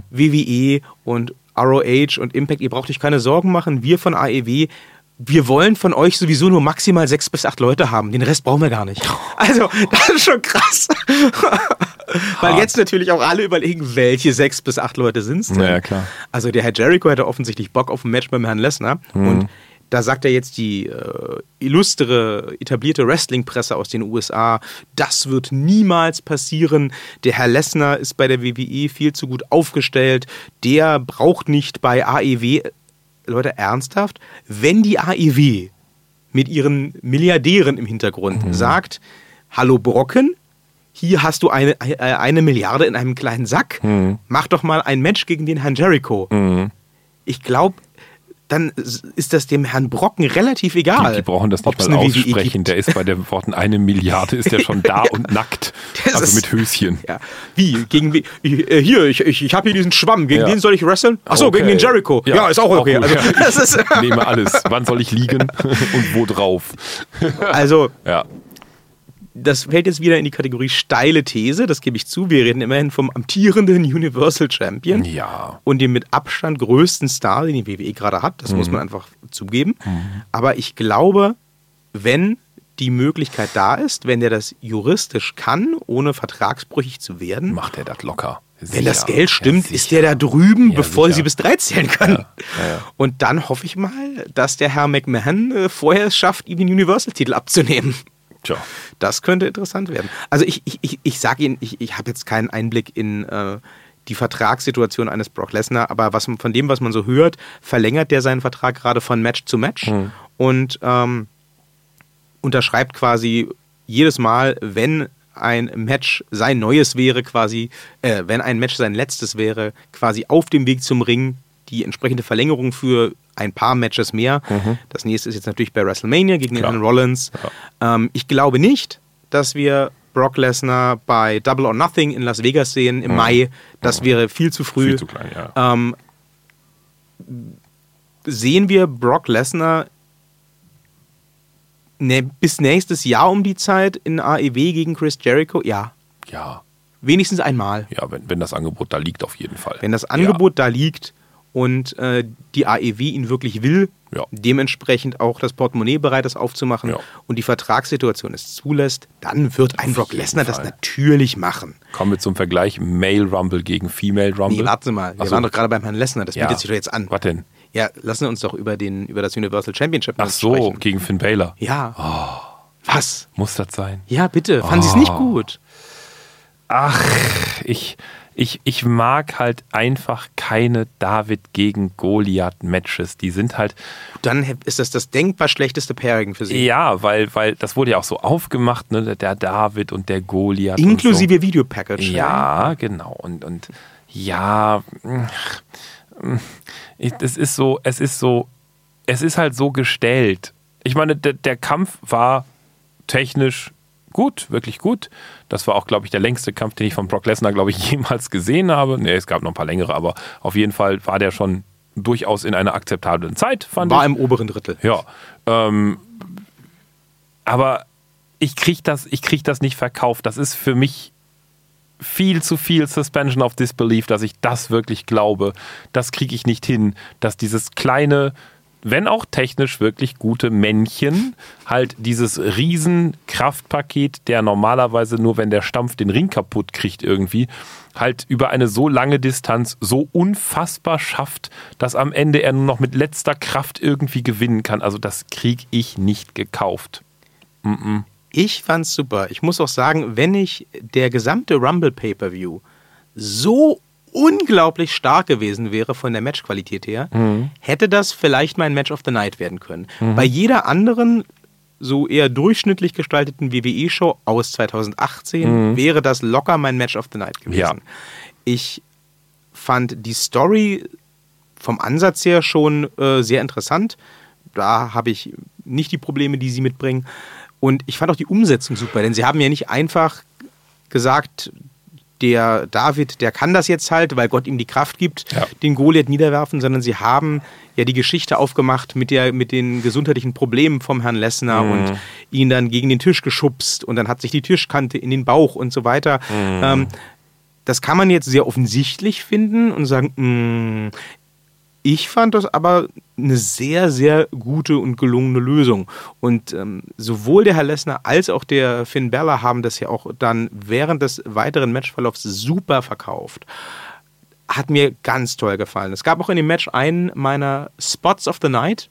WWE und ROH und Impact, ihr braucht euch keine Sorgen machen, wir von AEW, wir wollen von euch sowieso nur maximal sechs bis acht Leute haben. Den Rest brauchen wir gar nicht. Also, das ist schon krass. Weil jetzt natürlich auch alle überlegen, welche sechs bis acht Leute sind es denn? Ja, klar. Also, der Herr Jericho hätte offensichtlich Bock auf ein Match beim Herrn Lesnar. Und da sagt er jetzt die äh, illustre, etablierte Wrestling-Presse aus den USA, das wird niemals passieren. Der Herr Lesnar ist bei der WWE viel zu gut aufgestellt. Der braucht nicht bei AEW Leute, ernsthaft, wenn die AEW mit ihren Milliardären im Hintergrund sagt, hallo Brocken, hier hast du eine, äh, eine Milliarde in einem kleinen Sack, mach doch mal ein Match gegen den Herrn Jericho. Ich glaube, dann ist das dem Herrn Brocken relativ egal. Die, die brauchen das nicht mal aussprechen. Der ist bei den Worten eine Milliarde, ist der schon da und nackt. Das also ist- mit Höschen. Ja. Wie? Gegen wie? Äh, Hier, ich, ich, ich habe hier diesen Schwamm. Gegen Ja. den soll ich wresteln? Achso, Okay. gegen den Jericho. Ja, ist auch okay. gut, also, ja. das ist, nehme alles. Wann soll ich liegen und wo drauf? also Ja. Das fällt jetzt wieder in die Kategorie steile These, das gebe ich zu. Wir reden immerhin vom amtierenden Universal Champion Ja. und dem mit Abstand größten Star, den die WWE gerade hat. Das muss man einfach zugeben. Aber ich glaube, wenn die Möglichkeit da ist, wenn der das juristisch kann, ohne vertragsbrüchig zu werden, Macht er das locker. wenn das Sicher. Geld stimmt, Ja, ist der da drüben, Ja, bevor sicher. sie bis drei zählen können. Ja, ja. Und dann hoffe ich mal, dass der Herr McMahon äh, vorher es schafft, ihm den Universal-Titel abzunehmen. Tja. Das könnte interessant werden. Also ich, ich, ich, ich sage Ihnen, ich, ich habe jetzt keinen Einblick in äh, die Vertragssituation eines Brock Lesnar, aber was, von dem, was man so hört, verlängert der seinen Vertrag gerade von Match zu Match und ähm, unterschreibt quasi jedes Mal, wenn ein Match sein neues wäre, quasi, äh, wenn ein Match sein letztes wäre, quasi auf dem Weg zum Ring die entsprechende Verlängerung für ein paar Matches mehr. Das nächste ist jetzt natürlich bei WrestleMania gegen Klar. Herrn Rollins. Ähm, ich glaube nicht, dass wir Brock Lesnar bei Double or Nothing in Las Vegas sehen im Mai. Das wäre viel zu früh. Viel zu klein, ja. Ähm, sehen wir Brock Lesnar ne, bis nächstes Jahr um die Zeit in AEW gegen Chris Jericho? Ja, Ja. wenigstens einmal. Ja, wenn, wenn das Angebot da liegt, auf jeden Fall. Wenn das Angebot da liegt und äh, die AEW ihn wirklich will, Ja. dementsprechend auch das Portemonnaie bereit ist aufzumachen Ja. und die Vertragssituation es zulässt, dann wird ein Brock jeden Lesnar das natürlich machen. Kommen wir zum Vergleich Male Rumble gegen Female Rumble. Nee, warte mal, wir so. waren doch gerade beim Herrn Lesnar, das Ja. bietet sich doch jetzt an. Was denn? Ja, lassen wir uns doch über, den, über das Universal Championship Ach so, sprechen. gegen Finn Balor. Ja. Oh. Was? Muss das sein? Ja, bitte. Fanden Sie es nicht Oh. gut? Ach, ich, ich, ich mag halt einfach keine David gegen Goliath-Matches. Die sind halt, Dann ist das das denkbar schlechteste Pairing für Sie. ja, weil, weil das wurde ja auch so aufgemacht, ne? Der David und der Goliath. Inklusive Videopackage. Und so. Ja, genau. Und, und ja, ich, es ist so, es ist so, es ist halt so gestellt. Ich meine, der, der Kampf war technisch gut, wirklich gut. Das war auch, glaube ich, der längste Kampf, den ich von Brock Lesnar, glaube ich, jemals gesehen habe. Ne, es gab noch ein paar längere, aber auf jeden Fall war der schon durchaus in einer akzeptablen Zeit, fand War ich. im oberen Drittel. Ja. Ähm, aber ich krieg das, ich krieg das nicht verkauft. Das ist für mich viel zu viel Suspension of Disbelief, dass ich das wirklich glaube. Das kriege ich nicht hin, dass dieses kleine, wenn auch technisch wirklich gute Männchen halt dieses riesen Kraftpaket, der normalerweise nur, wenn der Stampf den Ring kaputt kriegt irgendwie, halt über eine so lange Distanz so unfassbar schafft, dass am Ende er nur noch mit letzter Kraft irgendwie gewinnen kann. Also das kriege ich nicht gekauft. Ich fand's super. Ich muss auch sagen, wenn ich der gesamte Rumble Pay-Per-View so unglaublich stark gewesen wäre von der Matchqualität her, hätte das vielleicht mein Match of the Night werden können. Bei jeder anderen so eher durchschnittlich gestalteten WWE-Show aus 2018 wäre das locker mein Match of the Night gewesen. Ja. Ich fand die Story vom Ansatz her schon äh, sehr interessant. Da habe ich nicht die Probleme, die sie mitbringen. Und ich fand auch die Umsetzung super, denn sie haben ja nicht einfach gesagt, der David, der kann das jetzt halt, weil Gott ihm die Kraft gibt, Ja. den Goliath niederwerfen, sondern sie haben ja die Geschichte aufgemacht mit, der, mit den gesundheitlichen Problemen vom Herrn Lessner und ihn dann gegen den Tisch geschubst und dann hat sich die Tischkante in den Bauch und so weiter. Ähm, das kann man jetzt sehr offensichtlich finden und sagen, mh, ich fand das aber eine sehr, sehr gute und gelungene Lösung. Und ähm, sowohl der Herr Lessner als auch der Finn Balor haben das ja auch dann während des weiteren Matchverlaufs super verkauft. Hat mir ganz toll gefallen. Es gab auch in dem Match einen meiner Spots of the Night,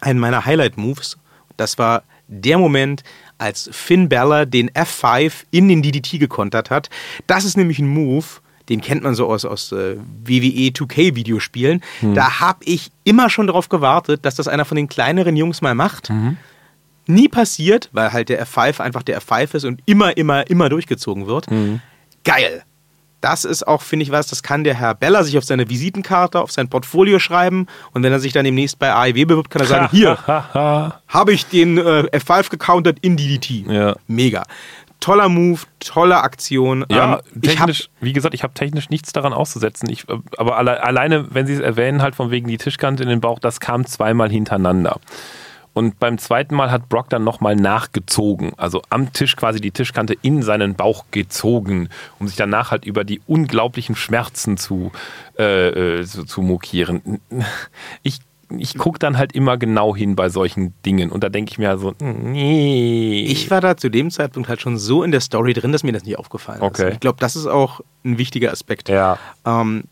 einen meiner Highlight-Moves. Das war der Moment, als Finn Balor den F5 in den DDT gekontert hat. Das ist nämlich ein Move, den kennt man so aus, aus äh, WWE 2K-Videospielen. Da habe ich immer schon darauf gewartet, dass das einer von den kleineren Jungs mal macht. Nie passiert, weil halt der F5 einfach der F5 ist und immer, immer, immer durchgezogen wird. Geil. Das ist auch, finde ich, was, das kann der Herr Beller sich auf seine Visitenkarte, auf sein Portfolio schreiben und wenn er sich dann demnächst bei AEW bewirbt, kann er sagen, hier, habe ich den äh, F5 gecountert in DDT. Ja. Mega. Toller Move, tolle Aktion. Ja, Ähm, ich hab, technisch, wie gesagt, ich habe technisch nichts daran auszusetzen. Ich, äh, aber alle, alleine, wenn Sie es erwähnen, halt von wegen die Tischkante in den Bauch, das kam zweimal hintereinander. Und beim zweiten Mal hat Brock dann nochmal nachgezogen, also am Tisch quasi die Tischkante in seinen Bauch gezogen, um sich danach halt über die unglaublichen Schmerzen zu, äh, äh, zu, zu mokieren. Ich, ich gucke dann halt immer genau hin bei solchen Dingen und da denke ich mir so, nee. ich war da zu dem Zeitpunkt halt schon so in der Story drin, dass mir das nicht aufgefallen Okay. ist. Ich glaube, das ist auch ein wichtiger Aspekt. ja. Ähm,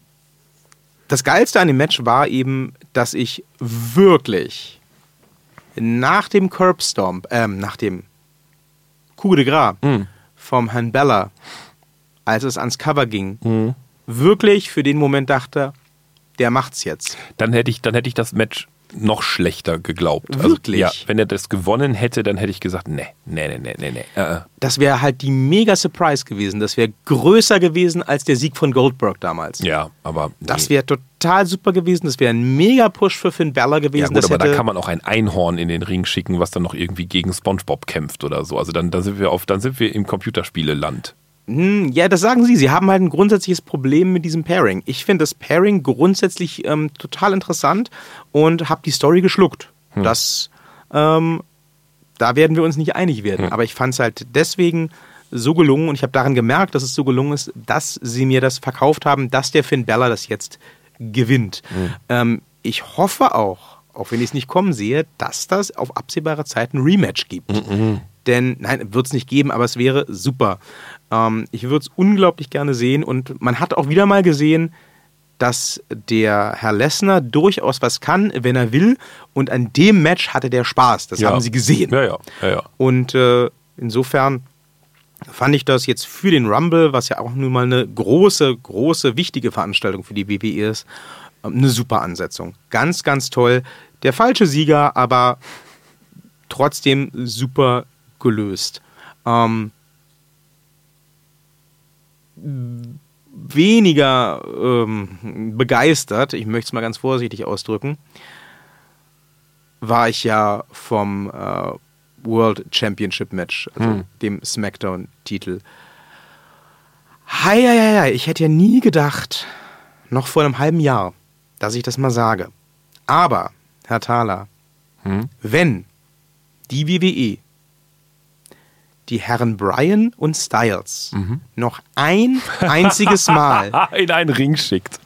das Geilste an dem Match war eben, dass ich wirklich nach dem Curbstomp, ähm, nach dem Coup de Gras Mhm. vom Herrn Bella, als es ans Cover ging, Mhm. wirklich für den Moment dachte, der macht's jetzt. dann hätte ich, dann hätte ich das Match noch schlechter geglaubt. Wirklich? Also, ja, wenn er das gewonnen hätte, dann hätte ich gesagt, nee, nee, nee, nee, nee, nee. Äh, äh. Das wäre halt die mega Surprise gewesen. Das wäre größer gewesen als der Sieg von Goldberg damals. Ja, aber nee. Das wäre total super gewesen. Das wäre ein mega Push für Finn Balor gewesen. ja gut, aber da kann man auch ein Einhorn in den Ring schicken, was dann noch irgendwie gegen SpongeBob kämpft oder so. Also dann, dann sind wir auf, dann sind wir im Computerspieleland. Hm, ja, das sagen Sie. Sie haben halt ein grundsätzliches Problem mit diesem Pairing. Ich finde das Pairing grundsätzlich ähm, total interessant und habe die Story geschluckt. Das, ähm, da werden wir uns nicht einig werden. Aber ich fand es halt deswegen so gelungen und ich habe daran gemerkt, dass es so gelungen ist, dass sie mir das verkauft haben, dass der Finn Balor das jetzt gewinnt. Ähm, ich hoffe auch, auch wenn ich es nicht kommen sehe, dass das auf absehbare Zeit ein Rematch gibt. Denn, nein, wird es nicht geben, aber es wäre super. Ähm, ich würde es unglaublich gerne sehen und man hat auch wieder mal gesehen, dass der Herr Lessner durchaus was kann, wenn er will. Und an dem Match hatte der Spaß. Das Ja. haben sie gesehen. Ja, ja, ja, ja. Und äh, insofern fand ich das jetzt für den Rumble, was ja auch nun mal eine große, große, wichtige Veranstaltung für die WWE ist, ähm, eine super Ansetzung. Ganz, ganz toll. Der falsche Sieger, aber trotzdem super gelöst. Ähm, weniger ähm, begeistert, ich möchte es mal ganz vorsichtig ausdrücken, war ich ja vom äh, World Championship Match, also dem SmackDown-Titel. Hei, hei, hei, hei, ich hätte ja nie gedacht, noch vor einem halben Jahr, dass ich das mal sage. Aber, Herr Thaler, wenn die WWE die Herren Bryan und Styles noch ein einziges Mal in einen Ring schickt.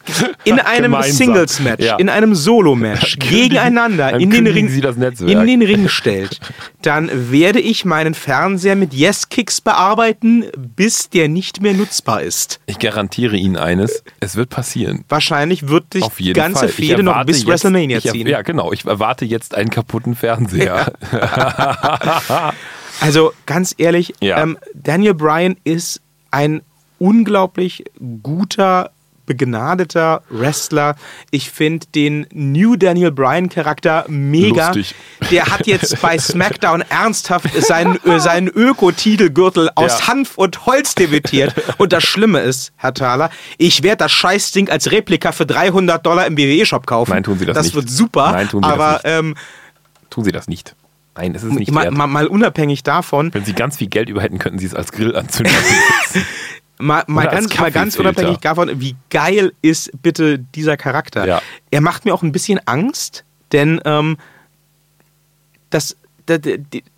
in einem. Singles-Match, Ja. in einem Solo-Match gegeneinander in den, Ring, in den Ring stellt, dann werde ich meinen Fernseher mit Yes-Kicks bearbeiten, bis der nicht mehr nutzbar ist. Ich garantiere Ihnen eines, es wird passieren. Wahrscheinlich wird Auf die ganze Fall. Fehde noch bis jetzt- WrestleMania ziehen. Ja, genau. Ich erwarte jetzt einen kaputten Fernseher. Also ganz ehrlich, Ja. ähm, Daniel Bryan ist ein unglaublich guter, begnadeter Wrestler. Ich finde den New Daniel Bryan Charakter mega. Lustig. Der hat jetzt bei SmackDown ernsthaft seinen, äh, seinen Öko-Titelgürtel aus Ja. Hanf und Holz debütiert. Und das Schlimme ist, Herr Thaler, ich werde das Scheißding als Replika für 300 Dollar im WWE-Shop kaufen. Nein, tun Sie das Das nicht. wird super. Nein, tun Sie das aber nicht. Ähm, Tun Sie das nicht. Nein, es ist nicht mal, wert. mal, mal unabhängig davon, Wenn Sie ganz viel Geld über hätten, könnten Sie es als Grill anzünden. Mal, mal, ganz, mal ganz unabhängig davon, wie geil ist bitte dieser Charakter. Ja. Er macht mir auch ein bisschen Angst, denn ähm, dass, dass,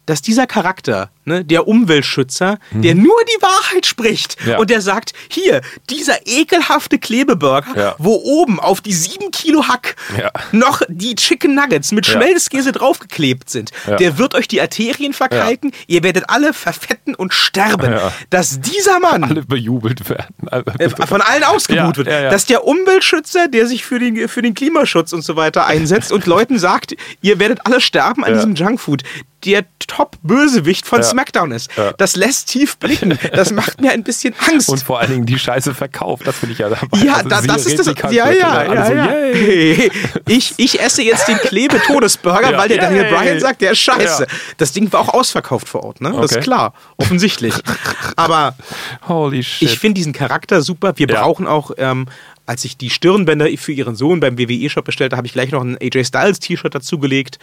dass dieser Charakter, ne, der Umweltschützer, der nur die Wahrheit spricht Mhm. Ja. und der sagt, hier, dieser ekelhafte Klebeburger, Ja. wo oben auf die sieben Kilo Hack Ja. noch die Chicken Nuggets mit. Schmelzkäse draufgeklebt sind, der wird euch die Arterien verkalken, ihr werdet alle verfetten und sterben. Dass dieser Mann Alle bejubelt werden. äh, von allen ausgebuht wird. Dass der Umweltschützer, der sich für den, für den Klimaschutz und so weiter einsetzt und Leuten sagt, ihr werdet alle sterben an diesem Junkfood, der Top-Bösewicht von Ja. SmackDown ist. Ja. Das lässt tief blicken. Das macht mir ein bisschen Angst. Und vor allen Dingen die Scheiße verkauft. Das finde ich ja dabei. ja, Also da, das ist das. Ja, ja, ja, so, ja. yay. Ich, ich esse jetzt den Klebe-Todesburger, weil der Daniel. Bryan sagt, der ist scheiße. Das Ding war auch ausverkauft vor Ort, ne? Das Okay. ist klar. Offensichtlich. Aber Holy shit. ich finde diesen Charakter super. Wir brauchen auch, ähm, als ich die Stirnbänder für ihren Sohn beim WWE-Shop bestellte, habe ich gleich noch ein AJ Styles T-Shirt dazugelegt.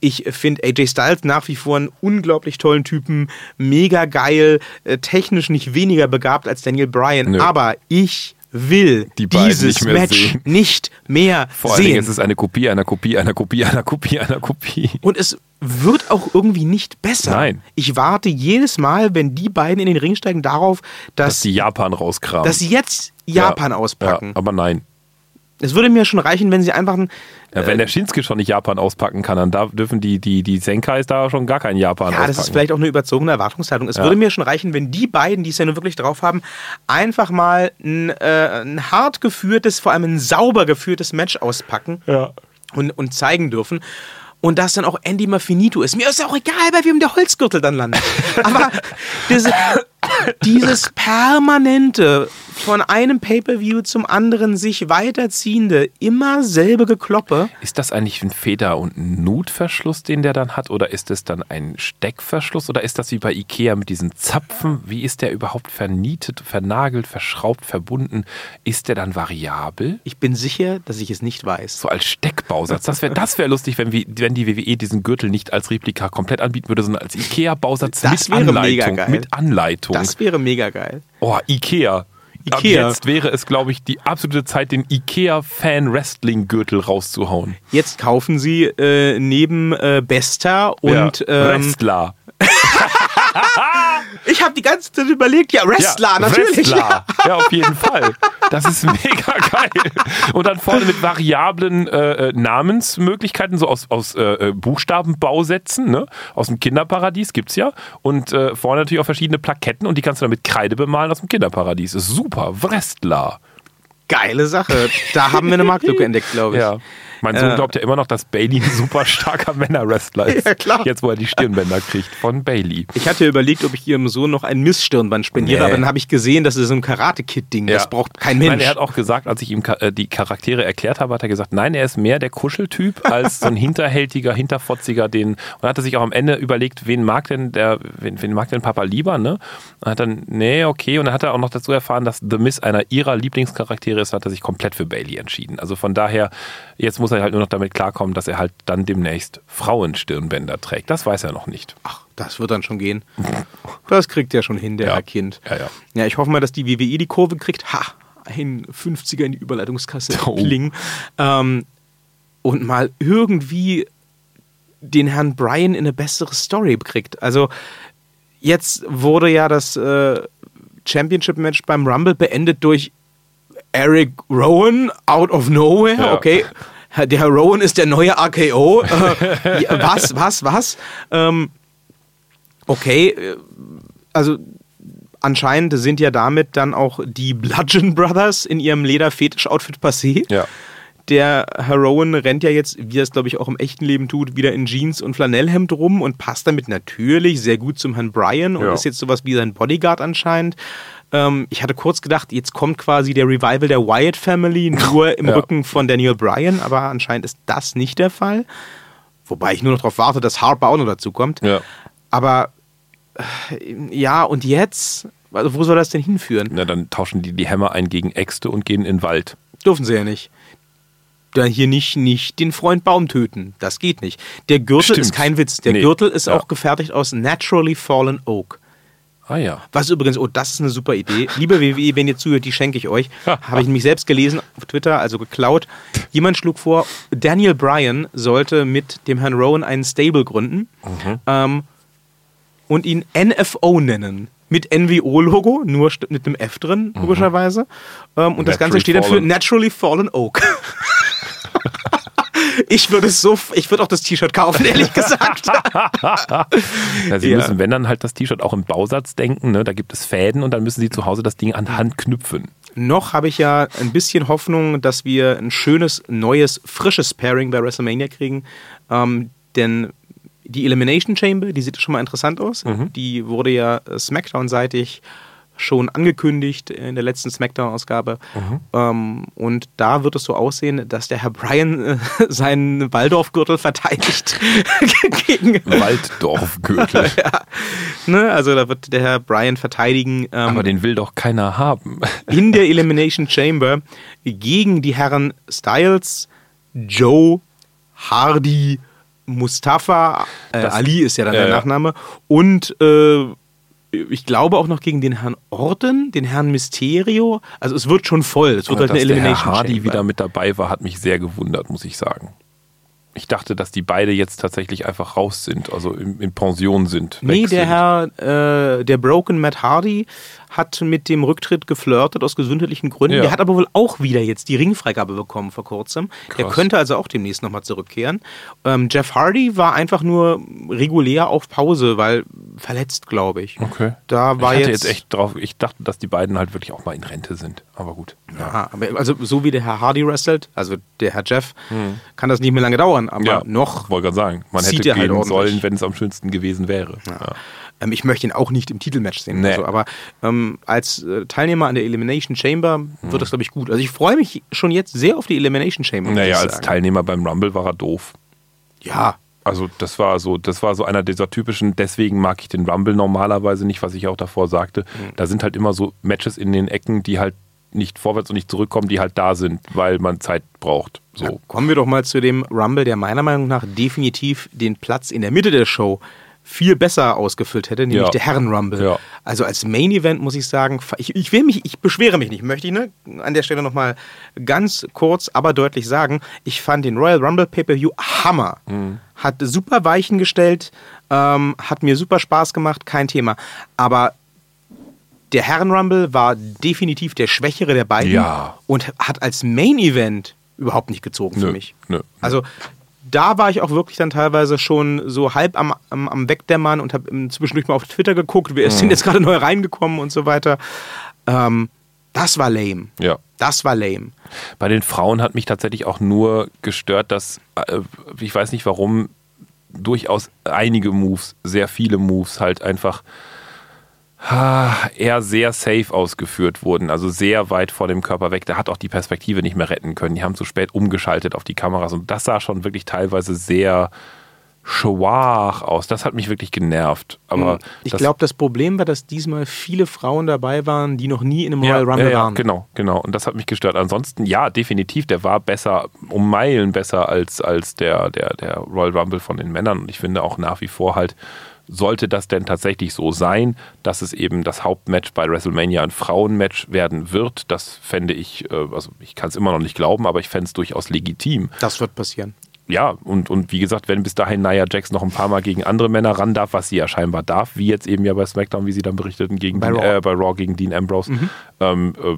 Ich finde AJ Styles nach wie vor einen unglaublich tollen Typen, mega geil, äh, technisch nicht weniger begabt als Daniel Bryan. Nö. Aber ich will Die dieses nicht mehr Match sehen. nicht mehr Vor allen Dingen sehen. ist es eine Kopie einer Kopie einer Kopie einer Kopie einer Kopie. Und es wird auch irgendwie nicht besser. Nein. Ich warte jedes Mal, wenn die beiden in den Ring steigen, darauf, dass, Dass die Japan rauskramen. dass sie jetzt Japan auspacken. Ja, aber nein. Es würde mir schon reichen, wenn sie einfach ein. Ja, wenn der Shinsuke schon nicht Japan auspacken kann, dann da dürfen die, die, die Senkais da schon gar keinen Japan Ja, auspacken. das ist vielleicht auch eine überzogene Erwartungshaltung. Es Ja. würde mir schon reichen, wenn die beiden, die es ja nur wirklich drauf haben, einfach mal ein, äh, ein hart geführtes, vor allem ein sauber geführtes Match auspacken ja. und, und zeigen dürfen. Und das dann auch Andy mal finito ist. Mir ist ja auch egal, bei wem der Holzgürtel dann landet. Aber diese, dieses permanente, von einem Pay-Per-View zum anderen sich weiterziehende, immer selbe Gekloppe. Ist das eigentlich ein Feder- und Nutverschluss, den der dann hat? Oder ist es dann ein Steckverschluss? Oder ist das wie bei Ikea mit diesen Zapfen? Wie ist der überhaupt vernietet, vernagelt, verschraubt, verbunden? Ist der dann variabel? Ich bin sicher, dass ich es nicht weiß. So als Steckbausatz. Das wäre das wär lustig, wenn, wir, wenn die WWE diesen Gürtel nicht als Replika komplett anbieten würde, sondern als Ikea-Bausatz mit Anleitung. Mit Anleitung. Das wäre mega geil. oh, Ikea. Ab Ikea. jetzt wäre es, glaube ich, die absolute Zeit, den Ikea-Fan-Wrestling-Gürtel rauszuhauen. Jetzt kaufen sie äh, neben äh, Besta und ja. ähm, Wrestler. ich habe die ganze Zeit überlegt, ja, Wrestler, ja, natürlich. Wrestler. Ja. auf jeden Fall. Das ist mega geil. Und dann vorne mit variablen äh, äh Namensmöglichkeiten, so aus, aus äh, äh, Buchstabenbausätzen, ne? aus dem Kinderparadies gibt es ja. Und äh, vorne natürlich auch verschiedene Plaketten und die kannst du dann mit Kreide bemalen aus dem Kinderparadies. Ist super. Wrestler. Geile Sache. Da haben wir eine Marktlücke entdeckt, glaube ich. Ja. Mein Sohn äh, glaubt ja immer noch, dass Bailey ein super starker Männerwrestler ist. Ja, klar. Jetzt, wo er die Stirnbänder kriegt von Bailey. Ich hatte überlegt, ob ich ihrem Sohn noch ein Missstirnband spendiere, nee. aber dann habe ich gesehen, das ist so ein Karate-Kid-Ding. Ja. Das braucht kein Mensch. Nein, er hat auch gesagt, als ich ihm äh, die Charaktere erklärt habe, hat er gesagt, nein, er ist mehr der Kuscheltyp als so ein hinterhältiger, hinterfotziger, den. Und hat er sich auch am Ende überlegt, wen mag denn der, wen, wen mag denn Papa lieber, ne? Und hat dann, nee, okay. Und dann hat er auch noch dazu erfahren, dass The Miss einer ihrer Lieblingscharaktere ist, hat er sich komplett für Bailey entschieden. Also von daher, jetzt muss er halt nur noch damit klarkommen, dass er halt dann demnächst Frauenstirnbänder trägt. Das weiß er noch nicht. Ach, das wird dann schon gehen. Das kriegt er schon hin, der ja. Herr Kind. Ja, ja. ja, ich hoffe mal, dass die WWE die Kurve kriegt. Ha, ein 50er in die Überleitungskasse. Oh. Kling. Ähm, und mal irgendwie den Herrn Bryan in eine bessere Story kriegt. Also jetzt wurde ja das äh, Championship-Match beim Rumble beendet durch Eric Rowan out of nowhere. Ja. Okay, der Herr Rowan ist der neue RKO. Äh, was, was, was? Ähm, okay, äh, also anscheinend sind ja damit dann auch die Bludgeon Brothers in ihrem Lederfetisch-Outfit passé. Ja. Der Herr Rowan rennt ja jetzt, wie er es glaube ich auch im echten Leben tut, wieder in Jeans und Flanellhemd rum und passt damit natürlich sehr gut zum Herrn Brian und ja. ist jetzt sowas wie sein Bodyguard anscheinend. Ähm, ich hatte kurz gedacht, jetzt kommt quasi der Revival der Wyatt Family nur im ja. Rücken von Daniel Bryan, aber anscheinend ist das nicht der Fall. Wobei ich nur noch darauf warte, dass Harper auch noch dazu kommt. Ja. Aber äh, ja, und jetzt? Also wo soll das denn hinführen? Na, dann tauschen die die Hämmer ein gegen Äxte und gehen in den Wald. Dürfen sie ja nicht. Dann hier nicht, nicht den Freund Baum töten. Das geht nicht. Der Gürtel Stimmt. ist kein Witz. Der nee. Gürtel ist ja. auch gefertigt aus Naturally Fallen Oak. Ah ja. Was übrigens, oh, das ist eine super Idee. Liebe WWE, wenn ihr zuhört, die schenke ich euch. Habe ich nämlich selbst gelesen auf Twitter, also geklaut. Jemand schlug vor, Daniel Bryan sollte mit dem Herrn Rowan einen Stable gründen mhm. ähm, und ihn NFO nennen. Mit NWO-Logo, nur mit einem F drin, mhm. logischerweise. Mhm. Ähm, und Naturally das Ganze steht dann für Naturally Fallen Oak. Ich würde es so, ich würde auch das T-Shirt kaufen, ehrlich gesagt. ja, sie ja. müssen, wenn dann halt das T-Shirt auch im Bausatz denken, ne? da gibt es Fäden und dann müssen sie zu Hause das Ding an Hand knüpfen. Noch habe ich ja ein bisschen Hoffnung, dass wir ein schönes, neues, frisches Pairing bei WrestleMania kriegen. Ähm, denn die Elimination Chamber, die sieht schon mal interessant aus. Mhm. Die wurde ja SmackDown-seitig schon angekündigt in der letzten Smackdown-Ausgabe. Mhm. Ähm, und da wird es so aussehen, dass der Herr Bryan äh, seinen Waldorfgürtel verteidigt gegen Waldorfgürtel. ja. ne? Also da wird der Herr Bryan verteidigen. Ähm, Aber den will doch keiner haben. in der Elimination Chamber gegen die Herren Styles, Joe, Hardy, Mustafa, äh, Ali ist ja dann der Nachname, und äh, ich glaube auch noch gegen den Herrn Orden, den Herrn Mysterio. Also es wird schon voll. Es wird halt eine Elimination. Dass der Herr Hardy wieder mit dabei war, hat mich sehr gewundert, muss ich sagen. Ich dachte, dass die beide jetzt tatsächlich einfach raus sind, also in, in Pension sind. Nee, der sind. Herr, äh, der Broken Matt Hardy hat mit dem Rücktritt geflirtet aus gesundheitlichen Gründen. Ja. Der hat aber wohl auch wieder jetzt die Ringfreigabe bekommen vor kurzem. Krass. Der könnte also auch demnächst nochmal zurückkehren. Ähm, Jeff Hardy war einfach nur regulär auf Pause, weil verletzt, glaube ich. Okay. Da war ich hatte jetzt, jetzt echt drauf, ich dachte, dass die beiden halt wirklich auch mal in Rente sind. Aber gut. Ja, ja aber also so wie der Herr Hardy wrestelt, also der Herr Jeff, hm. kann das nicht mehr lange dauern. Aber ja, noch. Wollte gerade sagen, man hätte halt gehen halt sollen, wenn es am schönsten gewesen wäre. Ja. Ähm, ich möchte ihn auch nicht im Titelmatch sehen. Nee. Also, aber ähm, als äh, Teilnehmer an der Elimination Chamber wird hm. das, glaube ich, gut. Also ich freue mich schon jetzt sehr auf die Elimination Chamber. Naja, als Teilnehmer beim Rumble war er doof. Ja. Also das war so, das war so einer dieser typischen, deswegen mag ich den Rumble normalerweise nicht, was ich auch davor sagte. Mhm. Da sind halt immer so Matches in den Ecken, die halt nicht vorwärts und nicht zurückkommen, die halt da sind, weil man Zeit braucht. So. Ja, kommen wir doch mal zu dem Rumble, der meiner Meinung nach definitiv den Platz in der Mitte der Show viel besser ausgefüllt hätte, nämlich ja. der Herren-Rumble. Ja. Also als Main-Event muss ich sagen, ich, ich, will mich, ich beschwere mich nicht, möchte ich ne, an der Stelle nochmal ganz kurz, aber deutlich sagen, ich fand den Royal Rumble Pay-Per-View Hammer. Mhm. Hat super Weichen gestellt, ähm, hat mir super Spaß gemacht, kein Thema. Aber der Herren-Rumble war definitiv der schwächere der beiden Ja. und hat als Main-Event überhaupt nicht gezogen für Nö, mich. nö. Also da war ich auch wirklich dann teilweise schon so halb am, am, am Wegdämmern und habe zwischendurch mal auf Twitter geguckt, wer Mhm. sind jetzt gerade neu reingekommen und so weiter. Ähm, das war lame. Ja. Das war lame. Bei den Frauen hat mich tatsächlich auch nur gestört, dass, äh, ich weiß nicht warum, durchaus einige Moves, sehr viele Moves halt einfach eher sehr safe ausgeführt wurden, also sehr weit vor dem Körper weg. Da hat auch die Perspektive nicht mehr retten können. Die haben zu spät umgeschaltet auf die Kameras und das sah schon wirklich teilweise sehr schwach aus. Das hat mich wirklich genervt. Aber Ich das- glaube, das Problem war, dass diesmal viele Frauen dabei waren, die noch nie in einem ja, Royal Rumble ja, ja, waren. Genau, genau. Und das hat mich gestört. Ansonsten, ja, definitiv, der war besser, um Meilen besser als, als der, der, der Royal Rumble von den Männern. Und ich finde auch nach wie vor halt, sollte das denn tatsächlich so sein, dass es eben das Hauptmatch bei WrestleMania ein Frauenmatch werden wird, das fände ich, äh, also ich kann es immer noch nicht glauben, aber ich fände es durchaus legitim. Das wird passieren. Ja, und, und wie gesagt, wenn bis dahin Nia Jax noch ein paar Mal gegen andere Männer ran darf, was sie ja scheinbar darf, wie jetzt eben ja bei SmackDown, wie sie dann berichteten, gegen Bei Dean, Raw. Äh, bei Raw gegen Dean Ambrose, ähm, äh,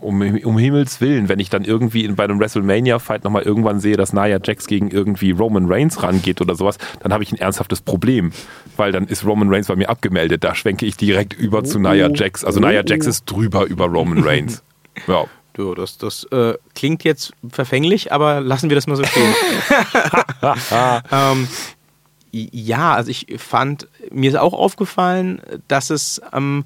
um, um Himmels Willen, wenn ich dann irgendwie in, bei einem WrestleMania-Fight nochmal irgendwann sehe, dass Nia Jax gegen irgendwie Roman Reigns rangeht oder sowas, dann habe ich ein ernsthaftes Problem, weil dann ist Roman Reigns bei mir abgemeldet. Da schwenke ich direkt über zu Nia Jax. Also Nia Jax ist drüber über Roman Reigns. Ja. So, das das äh, klingt jetzt verfänglich, aber lassen wir das mal so stehen. ähm, ja, also ich fand, mir ist auch aufgefallen, dass es ähm,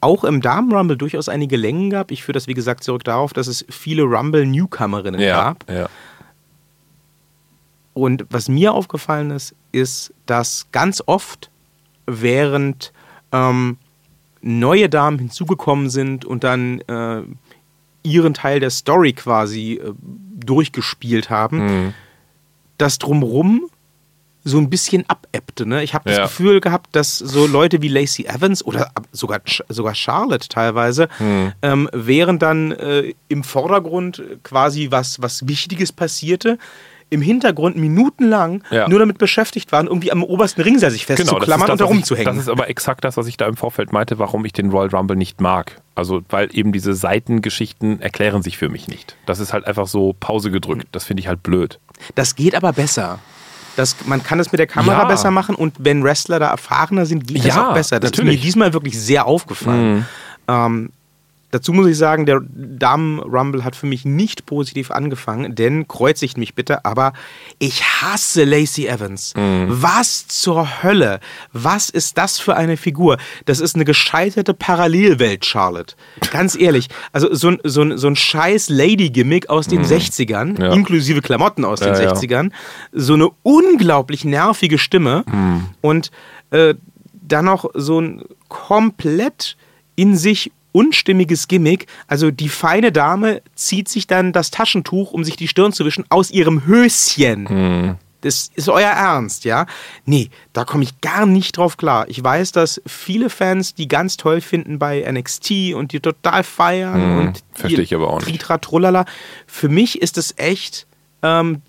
auch im Damen-Rumble durchaus einige Längen gab. Ich führe das, wie gesagt, zurück darauf, dass es viele Rumble-Newcomerinnen Ja, gab. ja. Und was mir aufgefallen ist, ist, dass ganz oft, während ähm, neue Damen hinzugekommen sind und dann äh, ihren Teil der Story quasi äh, durchgespielt haben, Mhm. das drumrum so ein bisschen abebbte. Ne? Ich habe das Ja. Gefühl gehabt, dass so Leute wie Lacey Evans oder sogar, sogar Charlotte teilweise, Mhm. ähm, während dann äh, im Vordergrund quasi was, was Wichtiges passierte, im Hintergrund minutenlang Ja. nur damit beschäftigt waren, irgendwie am obersten Ringseil sich Genau, festzuklammern das, und da rumzuhängen. das ist aber exakt das, was ich da im Vorfeld meinte, warum ich den Royal Rumble nicht mag. Also, weil eben diese Seitengeschichten erklären sich für mich nicht. Das ist halt einfach so Pause gedrückt. Das finde ich halt blöd. Das geht aber besser. Das, man kann es mit der Kamera Ja. besser machen und wenn Wrestler da erfahrener sind, geht das Ja, auch besser. Das ist natürlich. mir diesmal wirklich sehr aufgefallen. Ähm, dazu muss ich sagen, der Damen-Rumble hat für mich nicht positiv angefangen, denn kreuzigt mich bitte, aber ich hasse Lacey Evans. Was zur Hölle? Was ist das für eine Figur? Das ist eine gescheiterte Parallelwelt, Charlotte. Ganz ehrlich. Also so ein, so ein, so ein scheiß Lady-Gimmick aus den 60ern, Ja. inklusive Klamotten aus den Ja, ja. 60ern, so eine unglaublich nervige Stimme und äh, dann noch so ein komplett in sich unstimmiges Gimmick. Also die feine Dame zieht sich dann das Taschentuch, um sich die Stirn zu wischen, aus ihrem Höschen. Das ist euer Ernst, ja? Nee, da komme ich gar nicht drauf klar. Ich weiß, dass viele Fans die ganz toll finden bei NXT und die total feiern und verstehe ich aber auch nicht. Tritra Trullala. Für mich ist es echt ähm,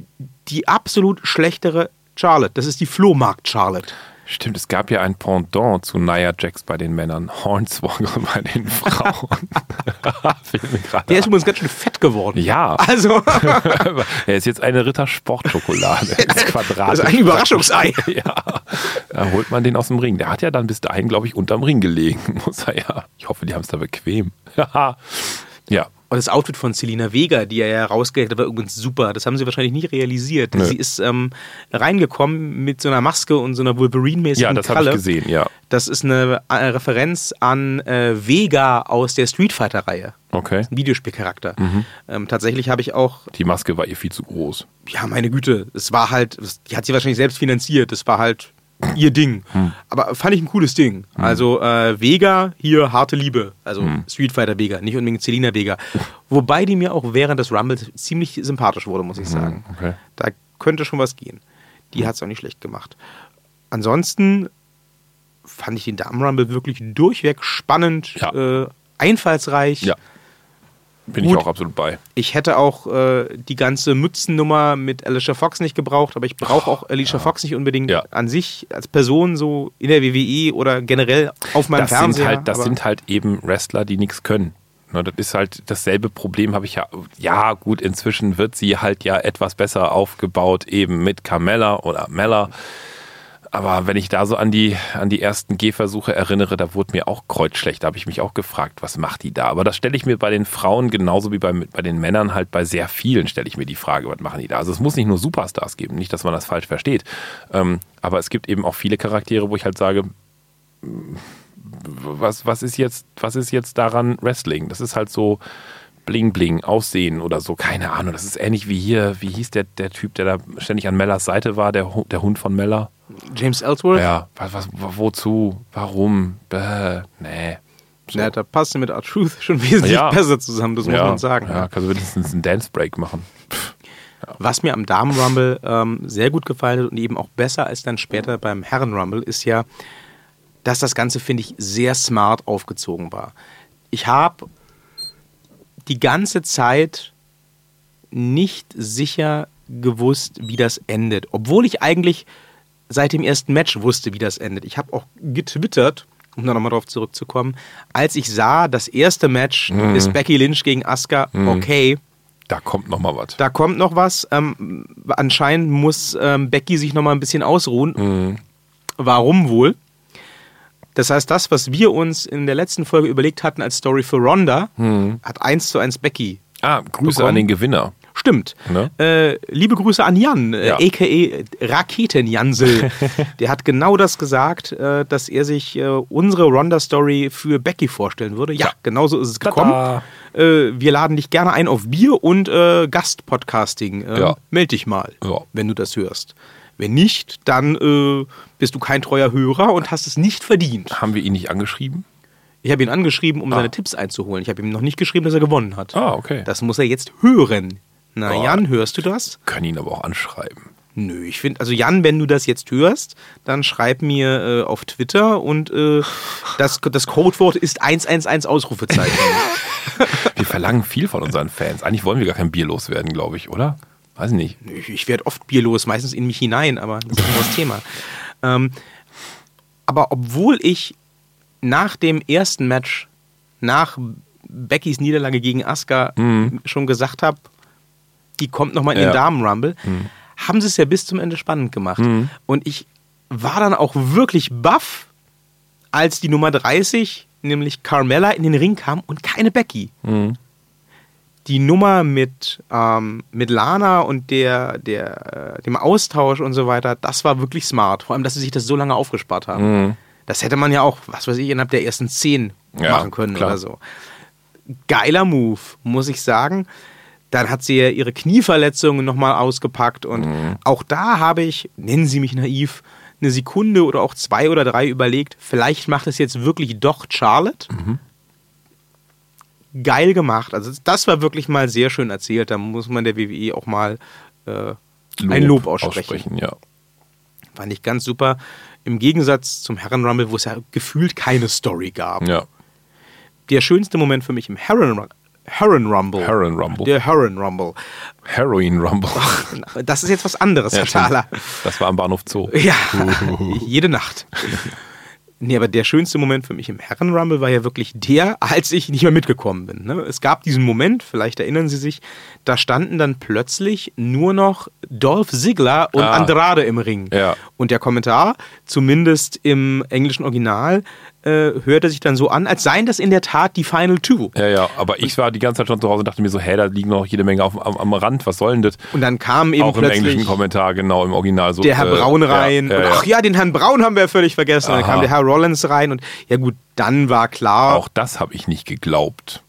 die absolut schlechtere Charlotte. Das ist die Flohmarkt-Charlotte. Stimmt, es gab ja ein Pendant zu Nia Jax bei den Männern, Hornswoggle bei den Frauen. Der ist übrigens ganz schön fett geworden. ja, Also, er ist jetzt eine Ritter Sportschokolade. Das das ist ein Überraschungsei. Ja, da holt man den aus dem Ring. Der hat ja dann bis dahin, glaube ich, unterm Ring gelegen. Muss er ja. Ich hoffe, die haben es da bequem. ja. Und das Outfit von Selina Vega, die er ja rausgehängt hat, war übrigens super. Das haben sie wahrscheinlich nicht realisiert. Nö. Sie ist ähm, reingekommen mit so einer Maske und so einer Wolverine-mäßigen Ja, das habe ich gesehen, ja. Das ist eine äh, Referenz an äh, Vega aus der Street Fighter-Reihe. Okay. Videospielcharakter. Mhm. Ähm, tatsächlich habe ich auch Die Maske war ihr viel zu groß. ja, meine Güte, es war halt, die hat sie wahrscheinlich selbst finanziert, das war halt ihr Ding. Hm. Aber fand ich ein cooles Ding. Also äh, Vega, hier harte Liebe. Also Hm. Street Fighter Vega, nicht unbedingt Selina Vega. Wobei die mir auch während des Rumbles ziemlich sympathisch wurde, muss ich sagen. Hm, okay. Da könnte schon was gehen. Die hat es auch nicht schlecht gemacht. Ansonsten fand ich den Damen Rumble wirklich durchweg spannend, Ja. äh, einfallsreich Ja. Bin Gut. ich auch absolut bei. Ich hätte auch äh, die ganze Mützennummer mit Alicia Fox nicht gebraucht, aber ich brauche auch Alicia Fox nicht unbedingt Ja. an sich als Person so in der WWE oder generell auf meinem Das, Fernseher. sind halt, das sind halt eben Wrestler, die nichts können. Ne, das ist halt dasselbe Problem, habe ich ja. Ja, gut, inzwischen wird sie halt ja etwas besser aufgebaut, eben mit Carmella oder Mella. Aber wenn ich da so an die, an die ersten Gehversuche erinnere, da wurde mir auch kreuzschlecht. Da habe ich mich auch gefragt, was macht die da? Aber das stelle ich mir bei den Frauen genauso wie bei, bei den Männern halt bei sehr vielen stelle ich mir die Frage, was machen die da? Also es muss nicht nur Superstars geben, nicht, dass man das falsch versteht. Ähm, aber es gibt eben auch viele Charaktere, wo ich halt sage, was, was, ist jetzt, was ist jetzt daran Wrestling? Das ist halt so Bling Bling, Aussehen oder so, keine Ahnung. Das ist ähnlich wie hier, wie hieß der, der Typ, der da ständig an Mellas Seite war, der, der Hund von Mella? James Ellsworth? Ja, was, was, wozu? Warum? Bäh, nee. So. Ja, da passt mit R-Truth schon wesentlich Ja. besser zusammen, das muss ja, man sagen. Ja, kannst du wenigstens einen Dance Break machen. Was mir am Damen-Rumble ähm, sehr gut gefallen hat und eben auch besser als dann später beim Herren-Rumble, ist ja, dass das Ganze, finde ich, sehr smart aufgezogen war. Ich habe die ganze Zeit nicht sicher gewusst, wie das endet. Obwohl ich eigentlich seit dem ersten Match wusste, wie das endet. Ich habe auch getwittert, um da nochmal drauf zurückzukommen, als ich sah, das erste Match ist Becky Lynch gegen Asuka, okay, Da kommt noch mal was. da kommt noch was. Ähm, anscheinend muss ähm, Becky sich noch mal ein bisschen ausruhen. Warum wohl? Das heißt, das, was wir uns in der letzten Folge überlegt hatten als Story für Ronda, hat eins zu eins Becky. Ah, Grüße bekommen. an den Gewinner. Stimmt. Ne? Äh, liebe Grüße an Jan, äh, Ja. a.k.a. Raketen-Jansel. Der hat genau das gesagt, äh, dass er sich äh, unsere Ronda-Story für Becky vorstellen würde. Ja, Ja. genau so ist es Tada. gekommen. Äh, wir laden dich gerne ein auf Bier und äh, Gastpodcasting. Äh, Ja. Meld dich mal, Ja. wenn du das hörst. Wenn nicht, dann äh, bist du kein treuer Hörer und hast es nicht verdient. Haben wir ihn nicht angeschrieben? Ich habe ihn angeschrieben, um Ah. seine Tipps einzuholen. Ich habe ihm noch nicht geschrieben, dass er gewonnen hat. Ah, okay. Das muss er jetzt hören. Na, Boah. Jan, hörst du das? Können ihn aber auch anschreiben. Nö, ich finde, also Jan, wenn du das jetzt hörst, dann schreib mir äh, auf Twitter und äh, das, das Codewort ist 111 Ausrufezeichen. Wir verlangen viel von unseren Fans. Eigentlich wollen wir gar kein Bier loswerden, glaube ich, oder? Weiß nicht. Nö, ich werde oft bierlos, meistens in mich hinein, aber das ist ein anderes Thema. Ähm, aber obwohl ich nach dem ersten Match, nach Beckys Niederlage gegen Asuka schon gesagt habe, die kommt nochmal in Ja. den Damen-Rumble, haben sie es ja bis zum Ende spannend gemacht. Und ich war dann auch wirklich baff, als die Nummer 30, nämlich Carmella, in den Ring kam und keine Becky. Die Nummer mit, ähm, mit Lana und der, der, äh, dem Austausch und so weiter, das war wirklich smart. Vor allem, dass sie sich das so lange aufgespart haben. Das hätte man ja auch, was weiß ich, innerhalb der ersten zehn Ja, machen können klar. oder so. Geiler Move, muss ich sagen. Dann hat sie ja ihre Knieverletzungen nochmal ausgepackt und auch da habe ich, nennen Sie mich naiv, eine Sekunde oder auch zwei oder drei überlegt, vielleicht macht es jetzt wirklich doch Charlotte. Geil gemacht. Also das war wirklich mal sehr schön erzählt. Da muss man der WWE auch mal äh, ein Lob aussprechen. Ja. Fand ich ganz super. Im Gegensatz zum Herren-Rumble, wo es ja gefühlt keine Story gab. ja. Der schönste Moment für mich im Herren- Herren-Rumble. Herren Rumble. Der Herren-Rumble. Heroin Rumble. Das ist jetzt was anderes, Ja, Herr. Das war am Bahnhof Zoo. Ja, jede Nacht. Nee, aber der schönste Moment für mich im Herren-Rumble war ja wirklich der, als ich nicht mehr mitgekommen bin. Ne? Es gab diesen Moment, vielleicht erinnern Sie sich, da standen dann plötzlich nur noch Dolph Ziggler und Ah. Andrade im Ring. Ja. Und der Kommentar, zumindest im englischen Original, äh, hörte sich dann so an, als seien das in der Tat die Final Two. Ja, ja, aber ich war die ganze Zeit schon zu Hause und dachte mir so, hä, da liegen noch jede Menge auf, am, am Rand, was soll denn das? Und dann kam eben auch im englischen Kommentar, genau, im Original so. der Herr äh, Braun rein. Ja, ja, und ach ja, den Herrn Braun haben wir ja völlig vergessen. Und dann Aha. kam der Herr Rollins rein und ja gut, dann war klar. Auch das habe ich nicht geglaubt.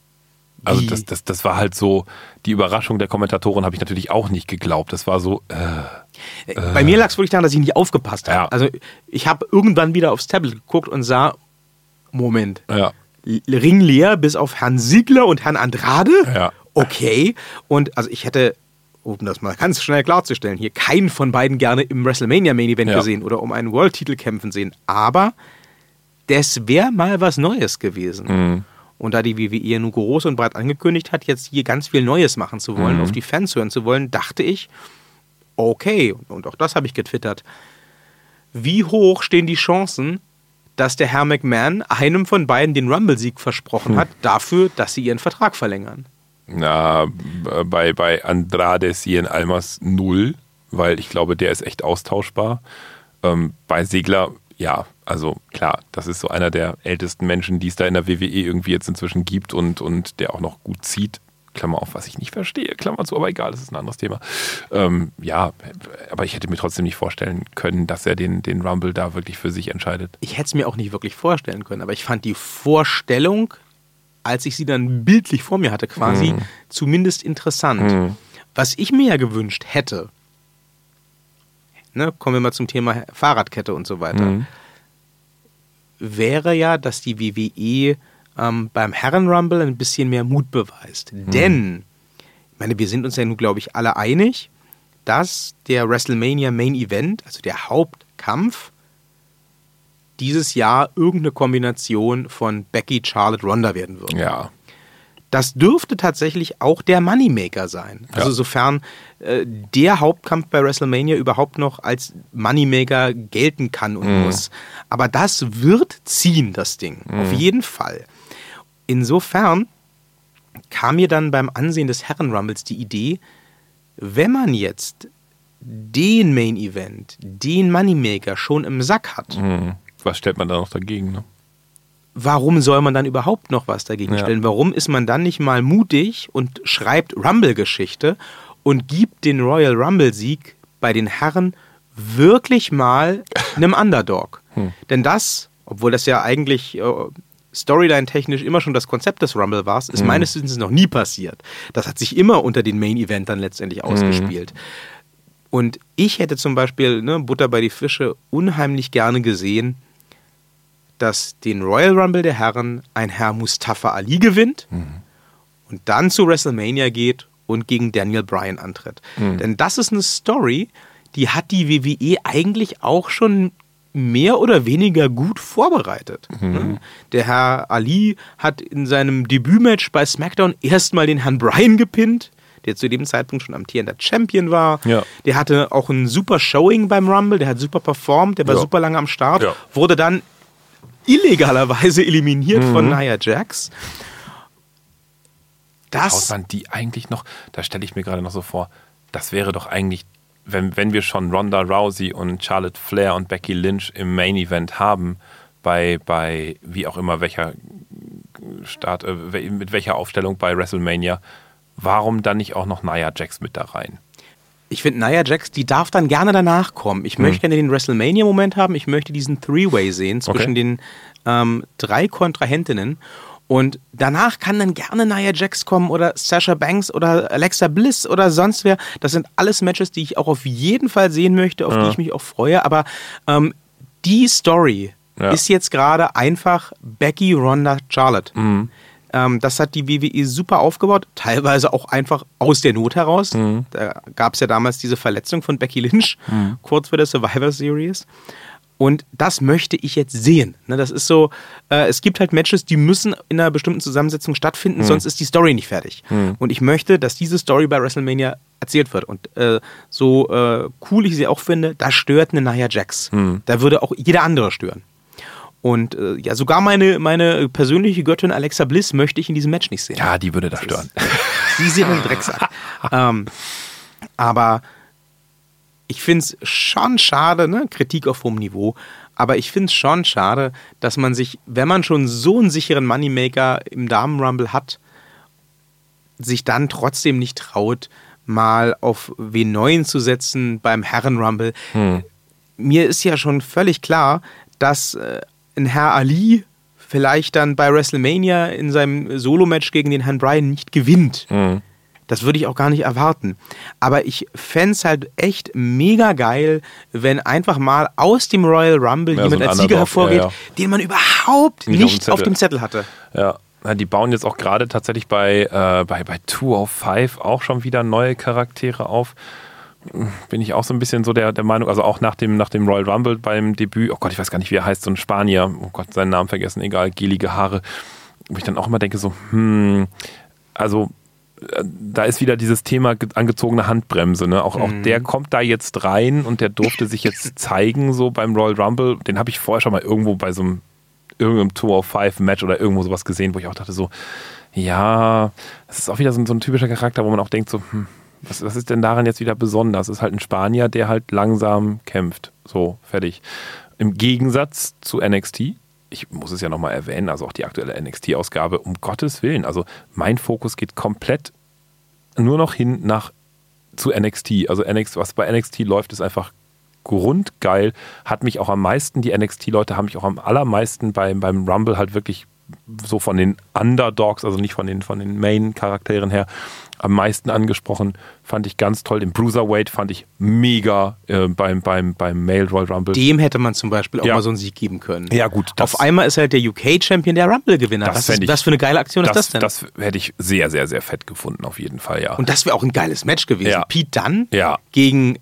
Also das, das, das war halt so, die Überraschung der Kommentatoren habe ich natürlich auch nicht geglaubt. Das war so, äh, Bei mir lag es wirklich daran, dass ich nicht aufgepasst habe. Ja. Also ich habe irgendwann wieder aufs Tablet geguckt und sah, Moment, ja, L- Ring leer bis auf Herrn Siegler und Herrn Andrade? Ja. Okay. Und also ich hätte, um das mal ganz schnell klarzustellen, hier keinen von beiden gerne im WrestleMania Main Event Ja. gesehen oder um einen World-Titel kämpfen sehen. Aber das wäre mal was Neues gewesen. Mhm. Und da die WWE nun groß und breit angekündigt hat, jetzt hier ganz viel Neues machen zu wollen, Mhm. auf die Fans hören zu wollen, dachte ich, okay, und auch das habe ich getwittert, wie hoch stehen die Chancen, dass der Herr McMahon einem von beiden den Rumble-Sieg versprochen hat, dafür, dass sie ihren Vertrag verlängern? Na, bei, bei Andrade Cien Almas null, weil ich glaube, der ist echt austauschbar. Ähm, bei Segler, ja, also klar, das ist so einer der ältesten Menschen, die es da in der WWE irgendwie jetzt inzwischen gibt und, und der auch noch gut zieht. Klammer auf, was ich nicht verstehe, Klammer zu, aber egal, das ist ein anderes Thema. Ähm, ja, aber ich hätte mir trotzdem nicht vorstellen können, dass er den, den Rumble da wirklich für sich entscheidet. Ich hätte es mir auch nicht wirklich vorstellen können, aber ich fand die Vorstellung, als ich sie dann bildlich vor mir hatte, quasi zumindest interessant. Was ich mir ja gewünscht hätte, ne, kommen wir mal zum Thema Fahrradkette und so weiter, Mhm. wäre ja, dass die WWE ähm, beim Herren-Rumble ein bisschen mehr Mut beweist. Denn, ich meine, wir sind uns ja nun, glaube ich, alle einig, dass der WrestleMania Main Event, also der Hauptkampf, dieses Jahr irgendeine Kombination von Becky, Charlotte, Ronda werden wird. Ja, Das dürfte tatsächlich auch der Moneymaker sein. Also Ja. sofern äh, der Hauptkampf bei WrestleMania überhaupt noch als Moneymaker gelten kann und muss. Aber das wird ziehen, das Ding. Auf jeden Fall. Insofern kam mir dann beim Ansehen des Herren-Rumbles die Idee, wenn man jetzt den Main Event, den Moneymaker schon im Sack hat, hm. was stellt man da noch dagegen? Ne? warum soll man dann überhaupt noch was dagegen Ja. stellen? Warum ist man dann nicht mal mutig und schreibt Rumble-Geschichte und gibt den Royal Rumble-Sieg bei den Herren wirklich mal einem Underdog? Hm. Denn das, obwohl das ja eigentlich äh, Storyline-technisch immer schon das Konzept des Rumble war, ist meines Wissens noch nie passiert. Das hat sich immer unter den Main-Event dann letztendlich ausgespielt. Und ich hätte zum Beispiel, ne, Butter bei die Fische, unheimlich gerne gesehen, dass den Royal Rumble der Herren ein Herr Mustafa Ali gewinnt und dann zu WrestleMania geht und gegen Daniel Bryan antritt. Denn das ist eine Story, die hat die WWE eigentlich auch schon mehr oder weniger gut vorbereitet. Ne? Der Herr Ali hat in seinem Debütmatch bei SmackDown erstmal den Herrn Bryan gepinnt, der zu dem Zeitpunkt schon amtierender Champion war. Ja. Der hatte auch ein super Showing beim Rumble, der hat super performt, der war Ja. super lange am Start, Ja. wurde dann illegalerweise eliminiert Mhm. von Nia Jax. Haut Das man die eigentlich noch, da stelle ich mir gerade noch so vor, das wäre doch eigentlich, wenn, wenn wir schon Ronda Rousey und Charlotte Flair und Becky Lynch im Main Event haben, bei, bei wie auch immer welcher Start, äh, mit welcher Aufstellung bei WrestleMania, warum dann nicht auch noch Nia Jax mit da rein? Ich finde, Nia Jax, die darf dann gerne danach kommen. Ich Mhm. möchte gerne den WrestleMania-Moment haben. Ich möchte diesen Three-Way sehen zwischen Okay. den ähm, drei Kontrahentinnen. Und danach kann dann gerne Nia Jax kommen oder Sasha Banks oder Alexa Bliss oder sonst wer. Das sind alles Matches, die ich auch auf jeden Fall sehen möchte, auf die ich mich auch freue. Aber ähm, die Story Ja. ist jetzt gerade einfach Becky, Ronda, Charlotte. Mhm. Ähm, das hat die WWE super aufgebaut, teilweise auch einfach aus der Not heraus. Mhm. Da gab es ja damals diese Verletzung von Becky Lynch, kurz vor der Survivor Series. Und das möchte ich jetzt sehen. Ne, das ist so, äh, es gibt halt Matches, die müssen in einer bestimmten Zusammensetzung stattfinden, Mhm. sonst ist die Story nicht fertig. Und ich möchte, dass diese Story bei WrestleMania erzählt wird. Und äh, so äh, cool ich sie auch finde, da stört eine Nia Jax. Mhm. Da würde auch jeder andere stören. Und äh, ja, sogar meine, meine persönliche Göttin Alexa Bliss möchte ich in diesem Match nicht sehen. Ja, die würde da stören. Sie sind ein Drecksack. ähm, aber ich finde es schon schade, ne? Kritik auf hohem Niveau, aber ich finde es schon schade, dass man sich, wenn man schon so einen sicheren Moneymaker im Damen-Rumble hat, sich dann trotzdem nicht traut, mal auf wen Neuen zu setzen beim Herren-Rumble. Mir ist ja schon völlig klar, dass äh, ein Herr Ali vielleicht dann bei WrestleMania in seinem Solo-Match gegen den Herrn Bryan nicht gewinnt. Mhm. Das würde ich auch gar nicht erwarten. Aber ich fände es halt echt mega geil, wenn einfach mal aus dem Royal Rumble Ja, jemand so als Sieger hervorgeht, ja, ja. den man überhaupt Nicht auf dem nicht auf Zettel. dem Zettel hatte. Ja. Die bauen jetzt auch gerade tatsächlich bei, äh, bei, bei 205 auch schon wieder neue Charaktere auf. Bin ich auch so ein bisschen so der, der Meinung, also auch nach dem, nach dem Royal Rumble beim Debüt, oh Gott, ich weiß gar nicht, wie er heißt, so ein Spanier, oh Gott, seinen Namen vergessen, egal, gelige Haare. wo ich dann auch immer denke, so, hm, also da ist wieder dieses Thema angezogene Handbremse. Ne? Auch, mhm. auch der kommt da jetzt rein und der durfte sich jetzt zeigen, so beim Royal Rumble. Den habe ich vorher schon mal irgendwo bei so einem irgendeinem 205 Match oder irgendwo sowas gesehen, wo ich auch dachte, so, ja, das ist auch wieder so, so ein typischer Charakter, wo man auch denkt, so, hm, was, was ist denn daran jetzt wieder besonders? Das ist halt ein Spanier, der halt langsam kämpft. So, fertig. Im Gegensatz zu NXT, ich muss es ja nochmal erwähnen, also auch die aktuelle NXT-Ausgabe, um Gottes Willen. Also mein Fokus geht komplett nur noch hin nach zu NXT. Also NXT, was bei NXT läuft, ist einfach grundgeil. Hat mich auch am meisten, die NXT-Leute haben mich auch am allermeisten beim, beim Rumble halt wirklich so von den Underdogs, also nicht von den, von den Main-Charakteren her, am meisten angesprochen. Fand ich ganz toll. Den Bruiserweight fand ich mega äh, beim, beim, beim Male Royal Rumble. Dem hätte man zum Beispiel auch ja. mal so einen Sieg geben können. Ja, gut. Auf einmal ist halt der UK-Champion der Rumble-Gewinner. Das was, was für eine geile Aktion das, ist das denn? Das hätte ich sehr, sehr, sehr fett gefunden, auf jeden Fall, ja. Und das wäre auch ein geiles Match gewesen. Ja. Pete Dunn ja. gegen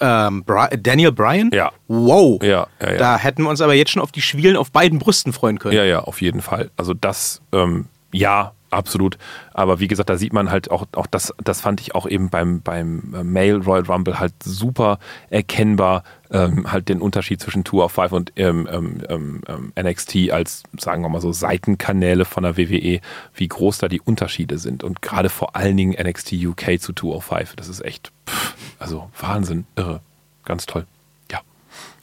ähm, Daniel Bryan? Ja. Wow. Ja, ja, ja, Da hätten wir uns aber jetzt schon auf die Schwielen auf beiden Brüsten freuen können. Ja, ja, auf jeden Fall. Also das, ähm, ja, absolut. Aber wie gesagt, da sieht man halt auch, auch das, das fand ich auch eben beim, beim äh, Male Royal Rumble halt super erkennbar, ähm, halt den Unterschied zwischen Two of Five und ähm, ähm, ähm NXT als, sagen wir mal so, Seitenkanäle von der WWE, wie groß da die Unterschiede sind. Und gerade vor allen Dingen NXT UK zu Two of Five, das ist echt, pff, also Wahnsinn, irre, ganz toll. Ja,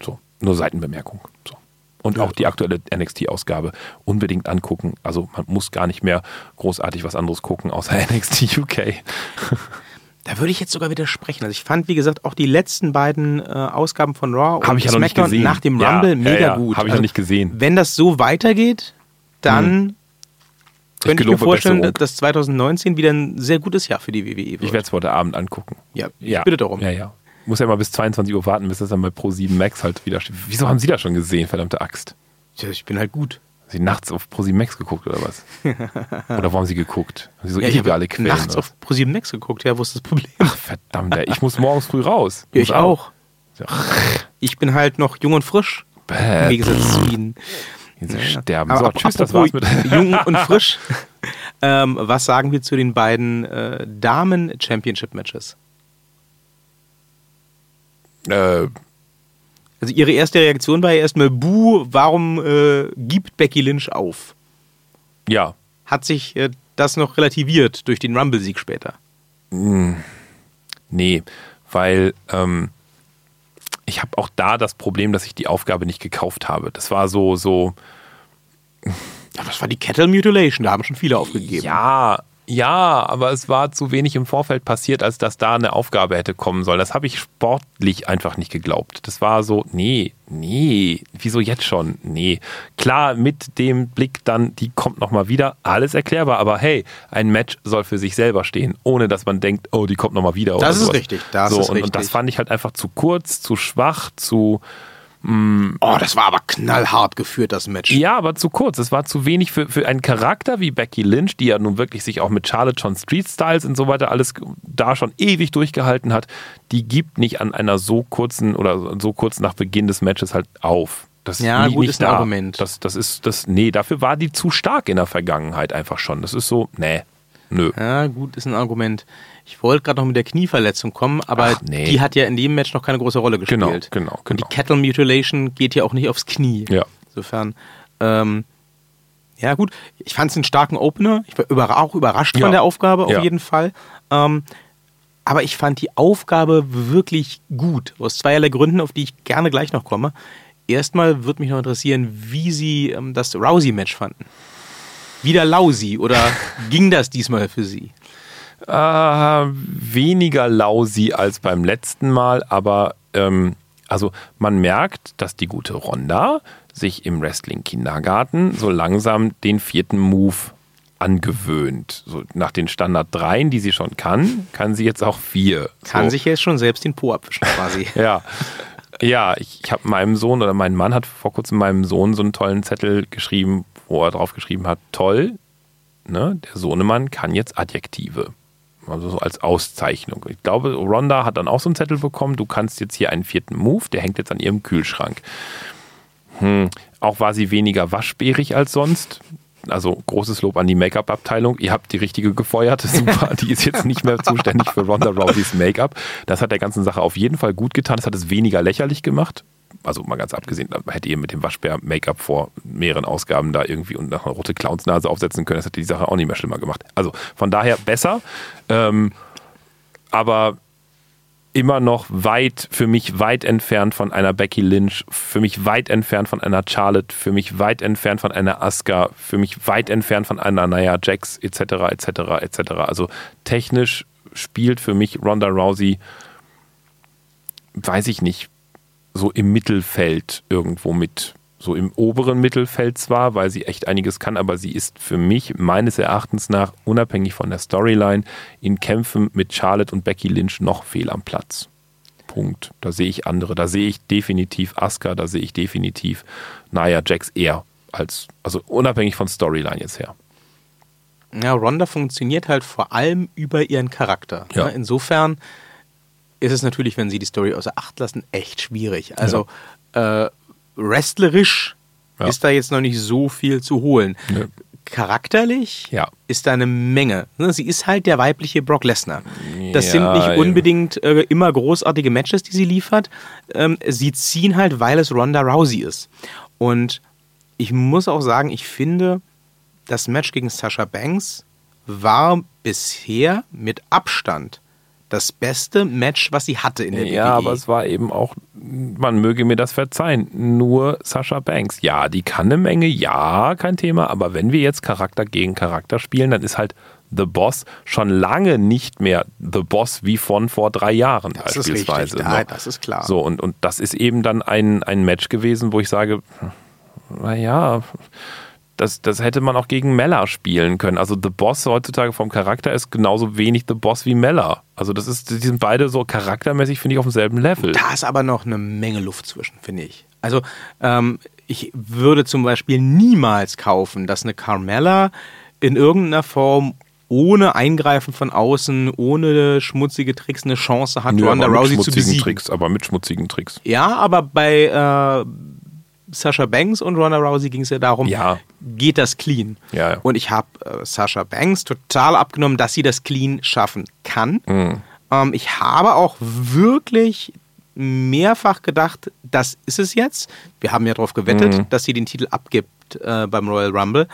so, nur Seitenbemerkung. So und ja. auch die aktuelle NXT-Ausgabe unbedingt angucken. Also man muss gar nicht mehr großartig was anderes gucken, außer NXT UK. Da würde ich jetzt sogar widersprechen. Also ich fand, wie gesagt, auch die letzten beiden äh, Ausgaben von Raw und ich ja SmackDown nach dem Rumble ja, mega ja, gut. Habe ich also, noch nicht gesehen. Wenn das so weitergeht, dann hm. könnte ich, ich mir vorstellen, dass 2019 wieder ein sehr gutes Jahr für die WWE wird. Ich werde es heute Abend angucken. Ja, ich bitte darum. Ja, ja muss ja mal bis 22 Uhr warten, bis das dann bei Pro 7 Max halt wieder steht. Wieso haben Sie das schon gesehen, verdammte Axt? Ja, ich bin halt gut. Haben Sie nachts auf Pro 7 Max geguckt oder was? oder wo haben Sie geguckt? Haben Sie so ja, illegale ich Quellen? Nachts auf Pro 7 Max geguckt, ja, wo ist das Problem? Ach, verdammt, ich muss morgens früh raus. Ja, ich auch. Ich bin halt noch jung und frisch. Bäh. Im Gegensatz zu Ihnen. Sie ja. sterben. Aber so, tschüss, das war's mit. Jung und frisch. ähm, was sagen wir zu den beiden äh, Damen-Championship-Matches? Äh, also ihre erste Reaktion war ja erstmal, Buh, warum äh, gibt Becky Lynch auf? Ja. Hat sich äh, das noch relativiert durch den Rumble-Sieg später? Hm. Nee, weil ähm, ich habe auch da das Problem, dass ich die Aufgabe nicht gekauft habe. Das war so, so. Ja, das war die Kettle Mutilation, da haben schon viele aufgegeben. Ja, ja, aber es war zu wenig im Vorfeld passiert, als dass da eine Aufgabe hätte kommen sollen. Das habe ich sportlich einfach nicht geglaubt. Das war so, nee, nee, wieso jetzt schon? Nee. Klar, mit dem Blick dann, die kommt nochmal wieder, alles erklärbar, aber hey, ein Match soll für sich selber stehen, ohne dass man denkt, oh, die kommt nochmal wieder. Das ist sowas. richtig, das so, ist und, richtig. Und das fand ich halt einfach zu kurz, zu schwach, zu. Oh, das war aber knallhart geführt, das Match. Ja, aber zu kurz. Es war zu wenig für, für einen Charakter wie Becky Lynch, die ja nun wirklich sich auch mit Charlotte schon Street Styles und so weiter alles da schon ewig durchgehalten hat. Die gibt nicht an einer so kurzen oder so kurz nach Beginn des Matches halt auf. Das ja, nie, gut, nicht ist ein da. Argument. Das, das ist, das, nee, dafür war die zu stark in der Vergangenheit einfach schon. Das ist so, nee, nö. Ja, gut, ist ein Argument. Ich wollte gerade noch mit der Knieverletzung kommen, aber Ach, nee. die hat ja in dem Match noch keine große Rolle gespielt. Genau, genau, genau. Und die Cattle Mutilation geht ja auch nicht aufs Knie. Ja. Insofern, ähm, ja gut, ich fand es einen starken Opener. Ich war über, auch überrascht ja. von der Aufgabe auf ja. jeden Fall. Ähm, aber ich fand die Aufgabe wirklich gut. Aus zweierlei Gründen, auf die ich gerne gleich noch komme. Erstmal würde mich noch interessieren, wie Sie ähm, das Rousey-Match fanden. Wieder Lausi oder ging das diesmal für Sie? Äh, weniger lausi als beim letzten Mal, aber ähm, also man merkt, dass die gute Ronda sich im Wrestling-Kindergarten so langsam den vierten Move angewöhnt. So nach den Standard dreien, die sie schon kann, kann sie jetzt auch vier. Kann so. sich jetzt schon selbst den Po abwischen quasi. ja. Ja, ich, ich habe meinem Sohn oder mein Mann hat vor kurzem meinem Sohn so einen tollen Zettel geschrieben, wo er drauf geschrieben hat, toll, ne, der Sohnemann kann jetzt Adjektive also so als Auszeichnung. Ich glaube, Ronda hat dann auch so einen Zettel bekommen, du kannst jetzt hier einen vierten Move, der hängt jetzt an ihrem Kühlschrank. Hm. Auch war sie weniger waschbärig als sonst. Also großes Lob an die Make-up-Abteilung. Ihr habt die richtige gefeuert. Super. Die ist jetzt nicht mehr zuständig für Ronda Rouseys Make-up. Das hat der ganzen Sache auf jeden Fall gut getan. Das hat es weniger lächerlich gemacht. Also mal ganz abgesehen, hätte ihr mit dem Waschbär Make-up vor mehreren Ausgaben da irgendwie und noch eine rote Clownsnase aufsetzen können. Das hätte die Sache auch nicht mehr schlimmer gemacht. Also von daher besser. Ähm, aber immer noch weit, für mich weit entfernt von einer Becky Lynch, für mich weit entfernt von einer Charlotte, für mich weit entfernt von einer Asuka, für mich weit entfernt von einer Naya Jax, etc., etc., etc. Also technisch spielt für mich Ronda Rousey, weiß ich nicht, so im Mittelfeld irgendwo mit so im oberen Mittelfeld zwar, weil sie echt einiges kann, aber sie ist für mich meines Erachtens nach, unabhängig von der Storyline, in Kämpfen mit Charlotte und Becky Lynch noch fehl am Platz. Punkt. Da sehe ich andere. Da sehe ich definitiv Asuka, da sehe ich definitiv Nia Jax eher als, also unabhängig von Storyline jetzt her. Ja, Ronda funktioniert halt vor allem über ihren Charakter. Ja. Insofern ist es natürlich, wenn sie die Story außer Acht lassen, echt schwierig. Also ja. äh, wrestlerisch ja. ist da jetzt noch nicht so viel zu holen. Ja. Charakterlich ja. ist da eine Menge. Ne, sie ist halt der weibliche Brock Lesnar. Das sind nicht unbedingt äh, immer großartige Matches, die sie liefert. Ähm, sie ziehen halt, weil es Ronda Rousey ist. Und ich muss auch sagen, ich finde, das Match gegen Sasha Banks war bisher mit Abstand das beste Match, was sie hatte in der WWE. Ja, aber es war eben auch, man möge mir das verzeihen, nur Sascha Banks. Ja, die kann eine Menge, ja, kein Thema, aber wenn wir jetzt Charakter gegen Charakter spielen, dann ist halt The Boss schon lange nicht mehr The Boss wie von vor drei Jahren das beispielsweise. Ist richtig. Ja, das ist klar. So, und, und das ist eben dann ein, ein Match gewesen, wo ich sage, naja, das, das hätte man auch gegen Mella spielen können. Also The Boss heutzutage vom Charakter ist genauso wenig The Boss wie Mella. Also das ist, die sind beide so charaktermäßig, finde ich, auf demselben Level. Da ist aber noch eine Menge Luft zwischen, finde ich. Also ähm, ich würde zum Beispiel niemals kaufen, dass eine Carmella in irgendeiner Form ohne Eingreifen von außen, ohne schmutzige Tricks eine Chance hat, Nö, Ronda Rousey zu besiegen. Tricks, aber mit schmutzigen Tricks. Ja, aber bei äh, Sasha Banks und Ronda Rousey ging es ja darum, ja. geht das clean? Ja, ja. Und ich habe äh, Sasha Banks total abgenommen, dass sie das clean schaffen kann. Mhm. Ähm, ich habe auch wirklich mehrfach gedacht, das ist es jetzt. Wir haben ja darauf gewettet, Mhm. dass sie den Titel abgibt äh, beim Royal Rumble.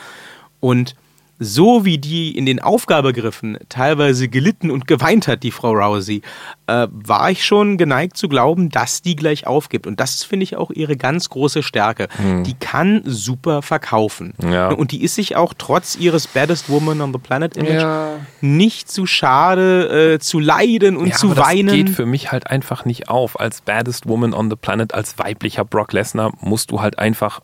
Und so wie die in den Aufgabegriffen teilweise gelitten und geweint hat, die Frau Rousey, äh, war ich schon geneigt zu glauben, dass die gleich aufgibt. Und das ist, finde ich, auch ihre ganz große Stärke. Die kann super verkaufen. Hm. Ja. Und die ist sich auch trotz ihres Baddest Woman on the Planet Image Ja. nicht zu schade äh, zu leiden und Ja, zu aber weinen. Das geht für mich halt einfach nicht auf. Als Baddest Woman on the Planet, als weiblicher Brock Lesnar, musst du halt einfach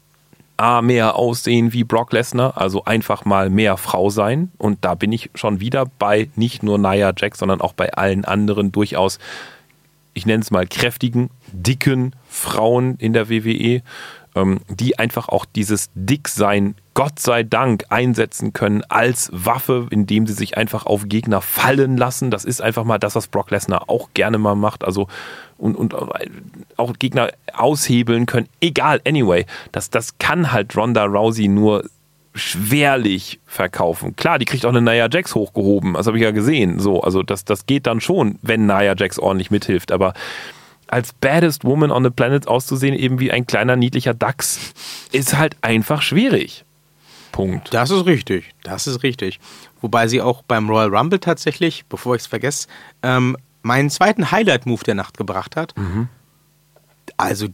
A, mehr aussehen wie Brock Lesnar, also einfach mal mehr Frau sein. Und da bin ich schon wieder bei nicht nur Nia Jax, sondern auch bei allen anderen durchaus, ich nenne es mal kräftigen, dicken Frauen in der WWE, die einfach auch dieses Dicksein, Gott sei Dank, einsetzen können als Waffe, indem sie sich einfach auf Gegner fallen lassen. Das ist einfach mal das, was Brock Lesnar auch gerne mal macht. Also und, und auch Gegner aushebeln können. Egal, anyway. Das, das kann halt Ronda Rousey nur schwerlich verkaufen. Klar, die kriegt auch eine Nia Jax hochgehoben, das habe ich ja gesehen. So, also das, das geht dann schon, wenn Nia Jax ordentlich mithilft. Aber als baddest woman on the planet auszusehen, eben wie ein kleiner niedlicher Dachs, ist halt einfach schwierig. Punkt. Das ist richtig, das ist richtig. Wobei sie auch beim Royal Rumble tatsächlich, bevor ich es vergesse, ähm, meinen zweiten Highlight-Move der Nacht gebracht hat. Also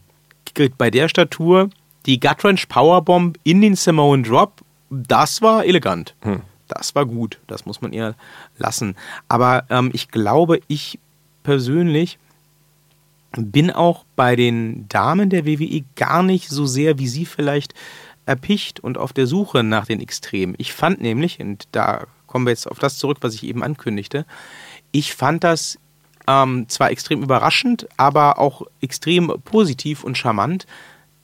bei der Statur die Gutwrench Powerbomb in den Samoan Drop, das war elegant. Hm. Das war gut, das muss man ihr lassen. Aber ähm, ich glaube, ich persönlich bin auch bei den Damen der WWE gar nicht so sehr wie sie vielleicht erpicht und auf der Suche nach den Extremen. Ich fand nämlich, und da kommen wir jetzt auf das zurück, was ich eben ankündigte, ich fand das ähm, zwar extrem überraschend, aber auch extrem positiv und charmant,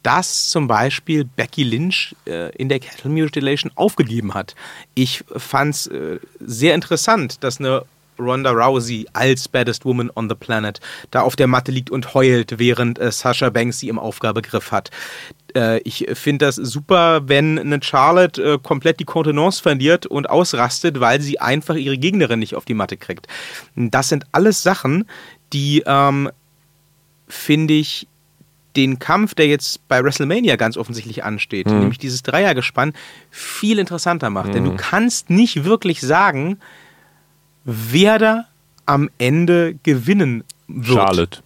dass zum Beispiel Becky Lynch äh, in der Cattle Mutilation aufgegeben hat. Ich fand es äh, sehr interessant, dass eine Ronda Rousey als Baddest Woman on the Planet da auf der Matte liegt und heult, während äh, Sasha Banks sie im Aufgabegriff hat. Äh, ich finde das super, wenn eine Charlotte äh, komplett die Kontenance verliert und ausrastet, weil sie einfach ihre Gegnerin nicht auf die Matte kriegt. Das sind alles Sachen, die, ähm, finde ich, den Kampf, der jetzt bei WrestleMania ganz offensichtlich ansteht, Mhm. nämlich dieses Dreiergespann, viel interessanter macht. Denn du kannst nicht wirklich sagen, wer da am Ende gewinnen wird. Charlotte.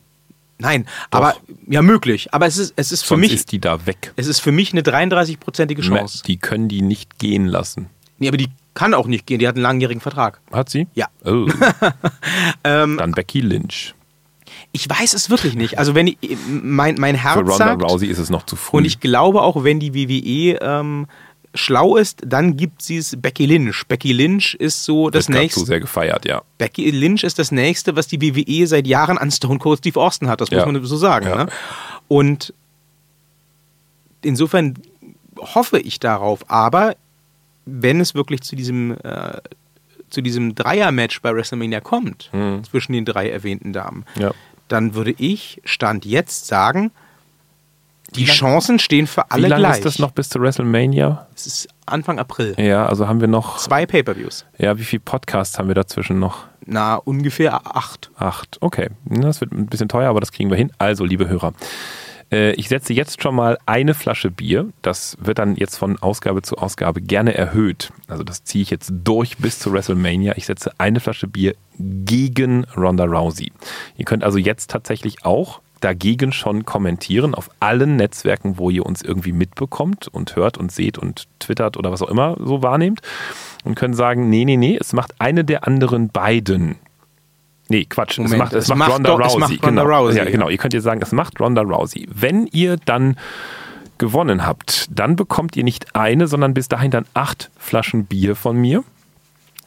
Nein, aber ja möglich. Aber es ist, es ist für Sonst mich, ist die da weg. es ist für mich eine 33-prozentige Chance. Die können die nicht gehen lassen. Nee, aber die kann auch nicht gehen. Die hat einen langjährigen Vertrag. Hat sie? Ja. Oh. Ähm, Dann Becky Lynch. ich weiß es wirklich nicht. Also wenn ich, mein, mein Für Herz Ronda sagt, Rousey ist es noch zu früh. und ich glaube auch, wenn die WWE ähm, schlau ist, dann gibt sie es Becky Lynch. Becky Lynch ist so das Wird nächste. zu sehr gefeiert, ja. Becky Lynch ist das nächste, was die WWE seit Jahren an Stone Cold Steve Austin hat. Das muss Ja. man so sagen. Ja. Ne? Und insofern hoffe ich darauf. Aber wenn es wirklich zu diesem äh, zu diesem Dreier-Match bei WrestleMania kommt Mhm. zwischen den drei erwähnten Damen, Ja. dann würde ich stand jetzt sagen, die lang- Chancen stehen für alle Wie lange gleich. ist das noch bis zu WrestleMania? Es ist Anfang April. Ja, also haben wir noch. Zwei Pay-per-Views. Ja, wie viele Podcasts haben wir dazwischen noch? Na, ungefähr acht. Acht. Okay, das wird ein bisschen teuer, aber das kriegen wir hin. Also, liebe Hörer, äh, ich setze jetzt schon mal eine Flasche Bier. Das wird dann jetzt von Ausgabe zu Ausgabe gerne erhöht. Also das ziehe ich jetzt durch bis zu WrestleMania. Ich setze eine Flasche Bier gegen Ronda Rousey. Ihr könnt also jetzt tatsächlich auch dagegen schon kommentieren auf allen Netzwerken, wo ihr uns irgendwie mitbekommt und hört und seht und twittert oder was auch immer so wahrnehmt und können sagen, nee, nee, nee, es macht eine der anderen beiden. Nee, Quatsch. Moment, es macht, es es macht, macht Ronda doch- es Rousey. macht Ronda genau. Rousey, Ja, genau. Ihr könnt ihr sagen, es macht Ronda Rousey. Wenn ihr dann gewonnen habt, dann bekommt ihr nicht eine, sondern bis dahin dann acht Flaschen Bier von mir.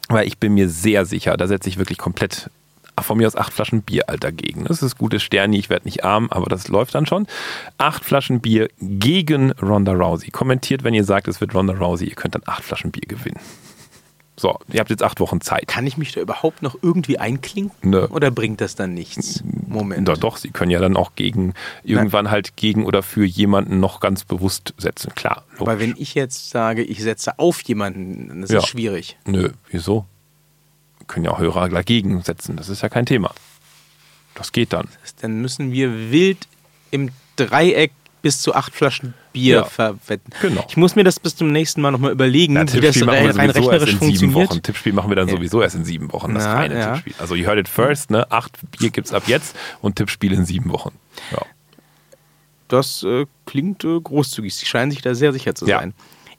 Weil ich bin mir sehr sicher, da setze ich wirklich komplett von mir aus acht Flaschen Bier alt dagegen. Das ist gutes Sterni, ich werde nicht arm, aber das läuft dann schon. Acht Flaschen Bier gegen Ronda Rousey. Kommentiert, wenn ihr sagt, es wird Ronda Rousey, ihr könnt dann acht Flaschen Bier gewinnen. So, ihr habt jetzt acht Wochen Zeit. Kann ich mich da überhaupt noch irgendwie einklinken? Nö. Oder bringt das dann nichts? Moment. Doch, doch, sie können ja dann auch gegen, irgendwann halt gegen oder für jemanden noch ganz bewusst setzen. Klar. Aber logisch. wenn ich jetzt sage, ich setze auf jemanden, dann ist Ja. das schwierig. Nö, wieso? Können ja auch Hörer dagegen setzen, das ist ja kein Thema. Das geht dann. Dann müssen wir wild im Dreieck bis zu acht Flaschen Bier Ja. verwetten. Genau. Ich muss mir das bis zum nächsten Mal nochmal überlegen, Ja, wie das Tippspiel machen wir rein, rein sowieso erst rechnerisch in sieben funktioniert. Wochen. Tippspiel machen wir dann sowieso erst in sieben Wochen. Das Na, reine ja. Tippspiel. Also you heard it first, ne? Acht Bier gibt's ab jetzt und Tippspiel in sieben Wochen. Ja. Das äh, klingt äh, großzügig. Sie scheinen sich da sehr sicher zu Ja.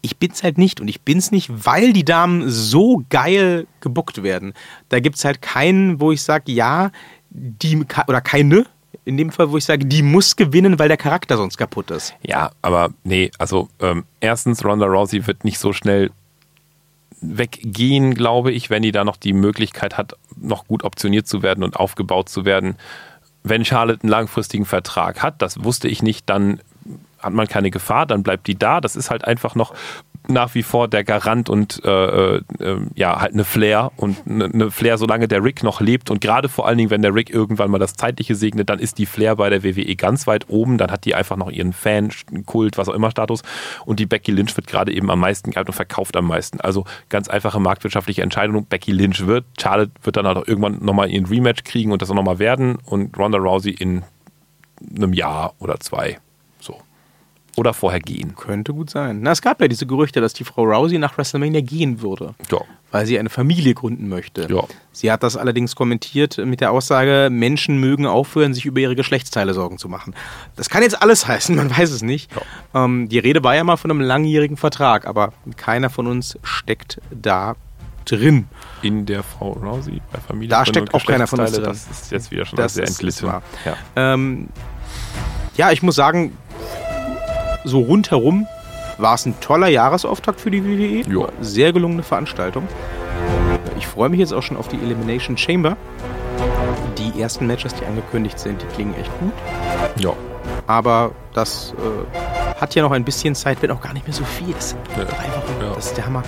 Ich bin's halt nicht und ich bin's nicht, weil die Damen so geil gebuckt werden. Da gibt's halt keinen, wo ich sage, ja, die oder keine, in dem Fall, wo ich sage, die muss gewinnen, weil der Charakter sonst kaputt ist. Ja, aber nee, also ähm, erstens, Ronda Rousey wird nicht so schnell weggehen, glaube ich, wenn die da noch die Möglichkeit hat, noch gut optioniert zu werden und aufgebaut zu werden. Wenn Charlotte einen langfristigen Vertrag hat, das wusste ich nicht, dann hat man keine Gefahr, dann bleibt die da. Das ist halt einfach noch nach wie vor der Garant und äh, äh, ja, halt eine Flair und eine, eine Flair, solange der Rick noch lebt und gerade vor allen Dingen, wenn der Rick irgendwann mal das Zeitliche segnet, dann ist die Flair bei der WWE ganz weit oben, dann hat die einfach noch ihren Fan, Kult, was auch immer Status und die Becky Lynch wird gerade eben am meisten gehypt und verkauft am meisten. Also ganz einfache marktwirtschaftliche Entscheidung, Becky Lynch wird, Charlotte wird dann halt auch irgendwann nochmal ihren Rematch kriegen und das auch nochmal werden und Ronda Rousey in einem Jahr oder zwei. Oder vorher gehen. Könnte gut sein. Na, es gab ja diese Gerüchte, dass die Frau Rousey nach WrestleMania gehen würde. Ja. Weil sie eine Familie gründen möchte. Ja. Sie hat das allerdings kommentiert mit der Aussage, Menschen mögen aufhören, sich über ihre Geschlechtsteile Sorgen zu machen. Das kann jetzt alles heißen, man weiß es nicht. Ähm, die Rede war ja mal von einem langjährigen Vertrag, aber keiner von uns steckt da drin. In der Frau Rousey bei Familie. Da steckt auch keiner von uns drin. Das ist jetzt wieder schon Das sehr entglitten. Ja. Ähm, ja, ich muss sagen, so rundherum war es ein toller Jahresauftakt für die WWE. Ja. Sehr gelungene Veranstaltung. Ich freue mich jetzt auch schon auf die Elimination Chamber. Die ersten Matches, die angekündigt sind, die klingen echt gut. ja. Aber das äh, hat ja noch ein bisschen Zeit, wenn auch gar nicht mehr so viel. Das sind Ja. drei Wochen. Ja. Das ist der Hammer.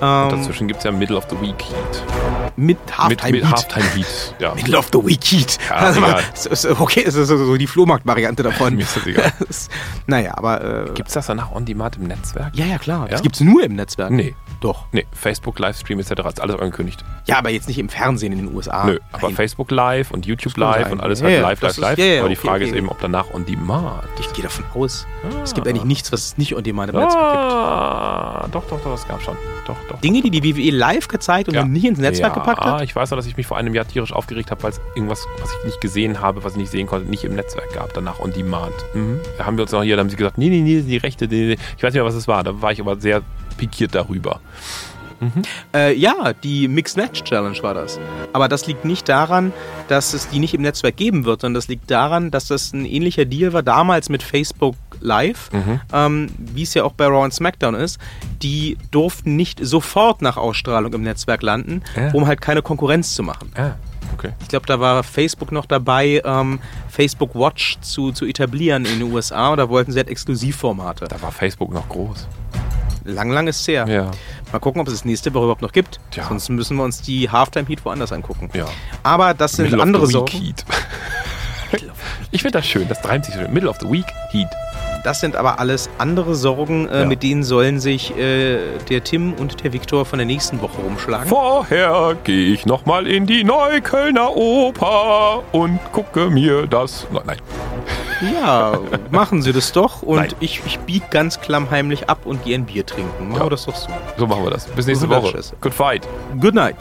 Ähm, dazwischen gibt es ja Middle of the Week Heat. Mit Mit, Halftime mit Heat. Halftime Heat. Ja. Middle of the Week Heat. Ja, also, so- so- okay, das ist so, so die Flohmarkt-Variante davon. Mir ist das egal. Naja, aber. Äh, Gibt es das danach on demand im Netzwerk? ja, ja, klar. Ja? Das gibt's nur im Netzwerk. Nee. Doch. Nee, Facebook, Livestream etc. ist alles angekündigt. Ja, aber jetzt nicht im Fernsehen in den USA. Nö, aber Nein. Facebook Live und YouTube Live und alles Ja, halt live, live, ist- live. aber die okay, Frage okay. ist eben, ob danach on demand. Ich gehe davon aus. Es gibt Ah. eigentlich nichts, was es nicht on demand im Netzwerk gibt. Ah, doch, doch, doch, das gab schon. Doch, doch. Dinge, die die WWE live gezeigt und nicht ins Netzwerk ja, gepackt hat? Ich weiß noch, dass ich mich vor einem Jahr tierisch aufgeregt habe, weil es irgendwas, was ich nicht gesehen habe, was ich nicht sehen konnte, nicht im Netzwerk gab, danach on demand. Mhm. Da haben wir uns noch hier, da haben sie gesagt, nee, nee, nee, die Rechte, nee, nee. ich weiß nicht mehr, was es war. Da war ich aber sehr pikiert darüber. Äh, ja, die Mixed Match Challenge war das. Aber das liegt nicht daran, dass es die nicht im Netzwerk geben wird, sondern das liegt daran, dass das ein ähnlicher Deal war damals mit Facebook Live, Mhm. ähm, wie es ja auch bei Raw und SmackDown ist. Die durften nicht sofort nach Ausstrahlung im Netzwerk landen, Ja. um halt keine Konkurrenz zu machen. Ah, okay. Ich glaube, da war Facebook noch dabei, ähm, Facebook Watch zu, zu etablieren in den USA und da wollten sie halt Exklusivformate. Da war Facebook noch groß. Lang, lang ist es her. Ja. Mal gucken, ob es das nächste Woche überhaupt noch gibt. Tja. Sonst müssen wir uns die Halftime Heat woanders angucken. Ja. Aber das sind Middle of andere Sorgen. Heat. Ich finde das schön, das reimt sich so. Middle of the Week Heat. Das sind aber alles andere Sorgen, äh, Ja. mit denen sollen sich äh, der Tim und der Viktor von der nächsten Woche rumschlagen. Vorher gehe ich nochmal in die Neuköllner Oper und gucke mir das. Nein. Ja, machen sie das doch und Nein. ich, ich bieg ganz klammheimlich ab und gehe ein Bier trinken. Machen Ja. wir das doch so. So machen wir das. Bis nächste Woche. Good fight. Good night.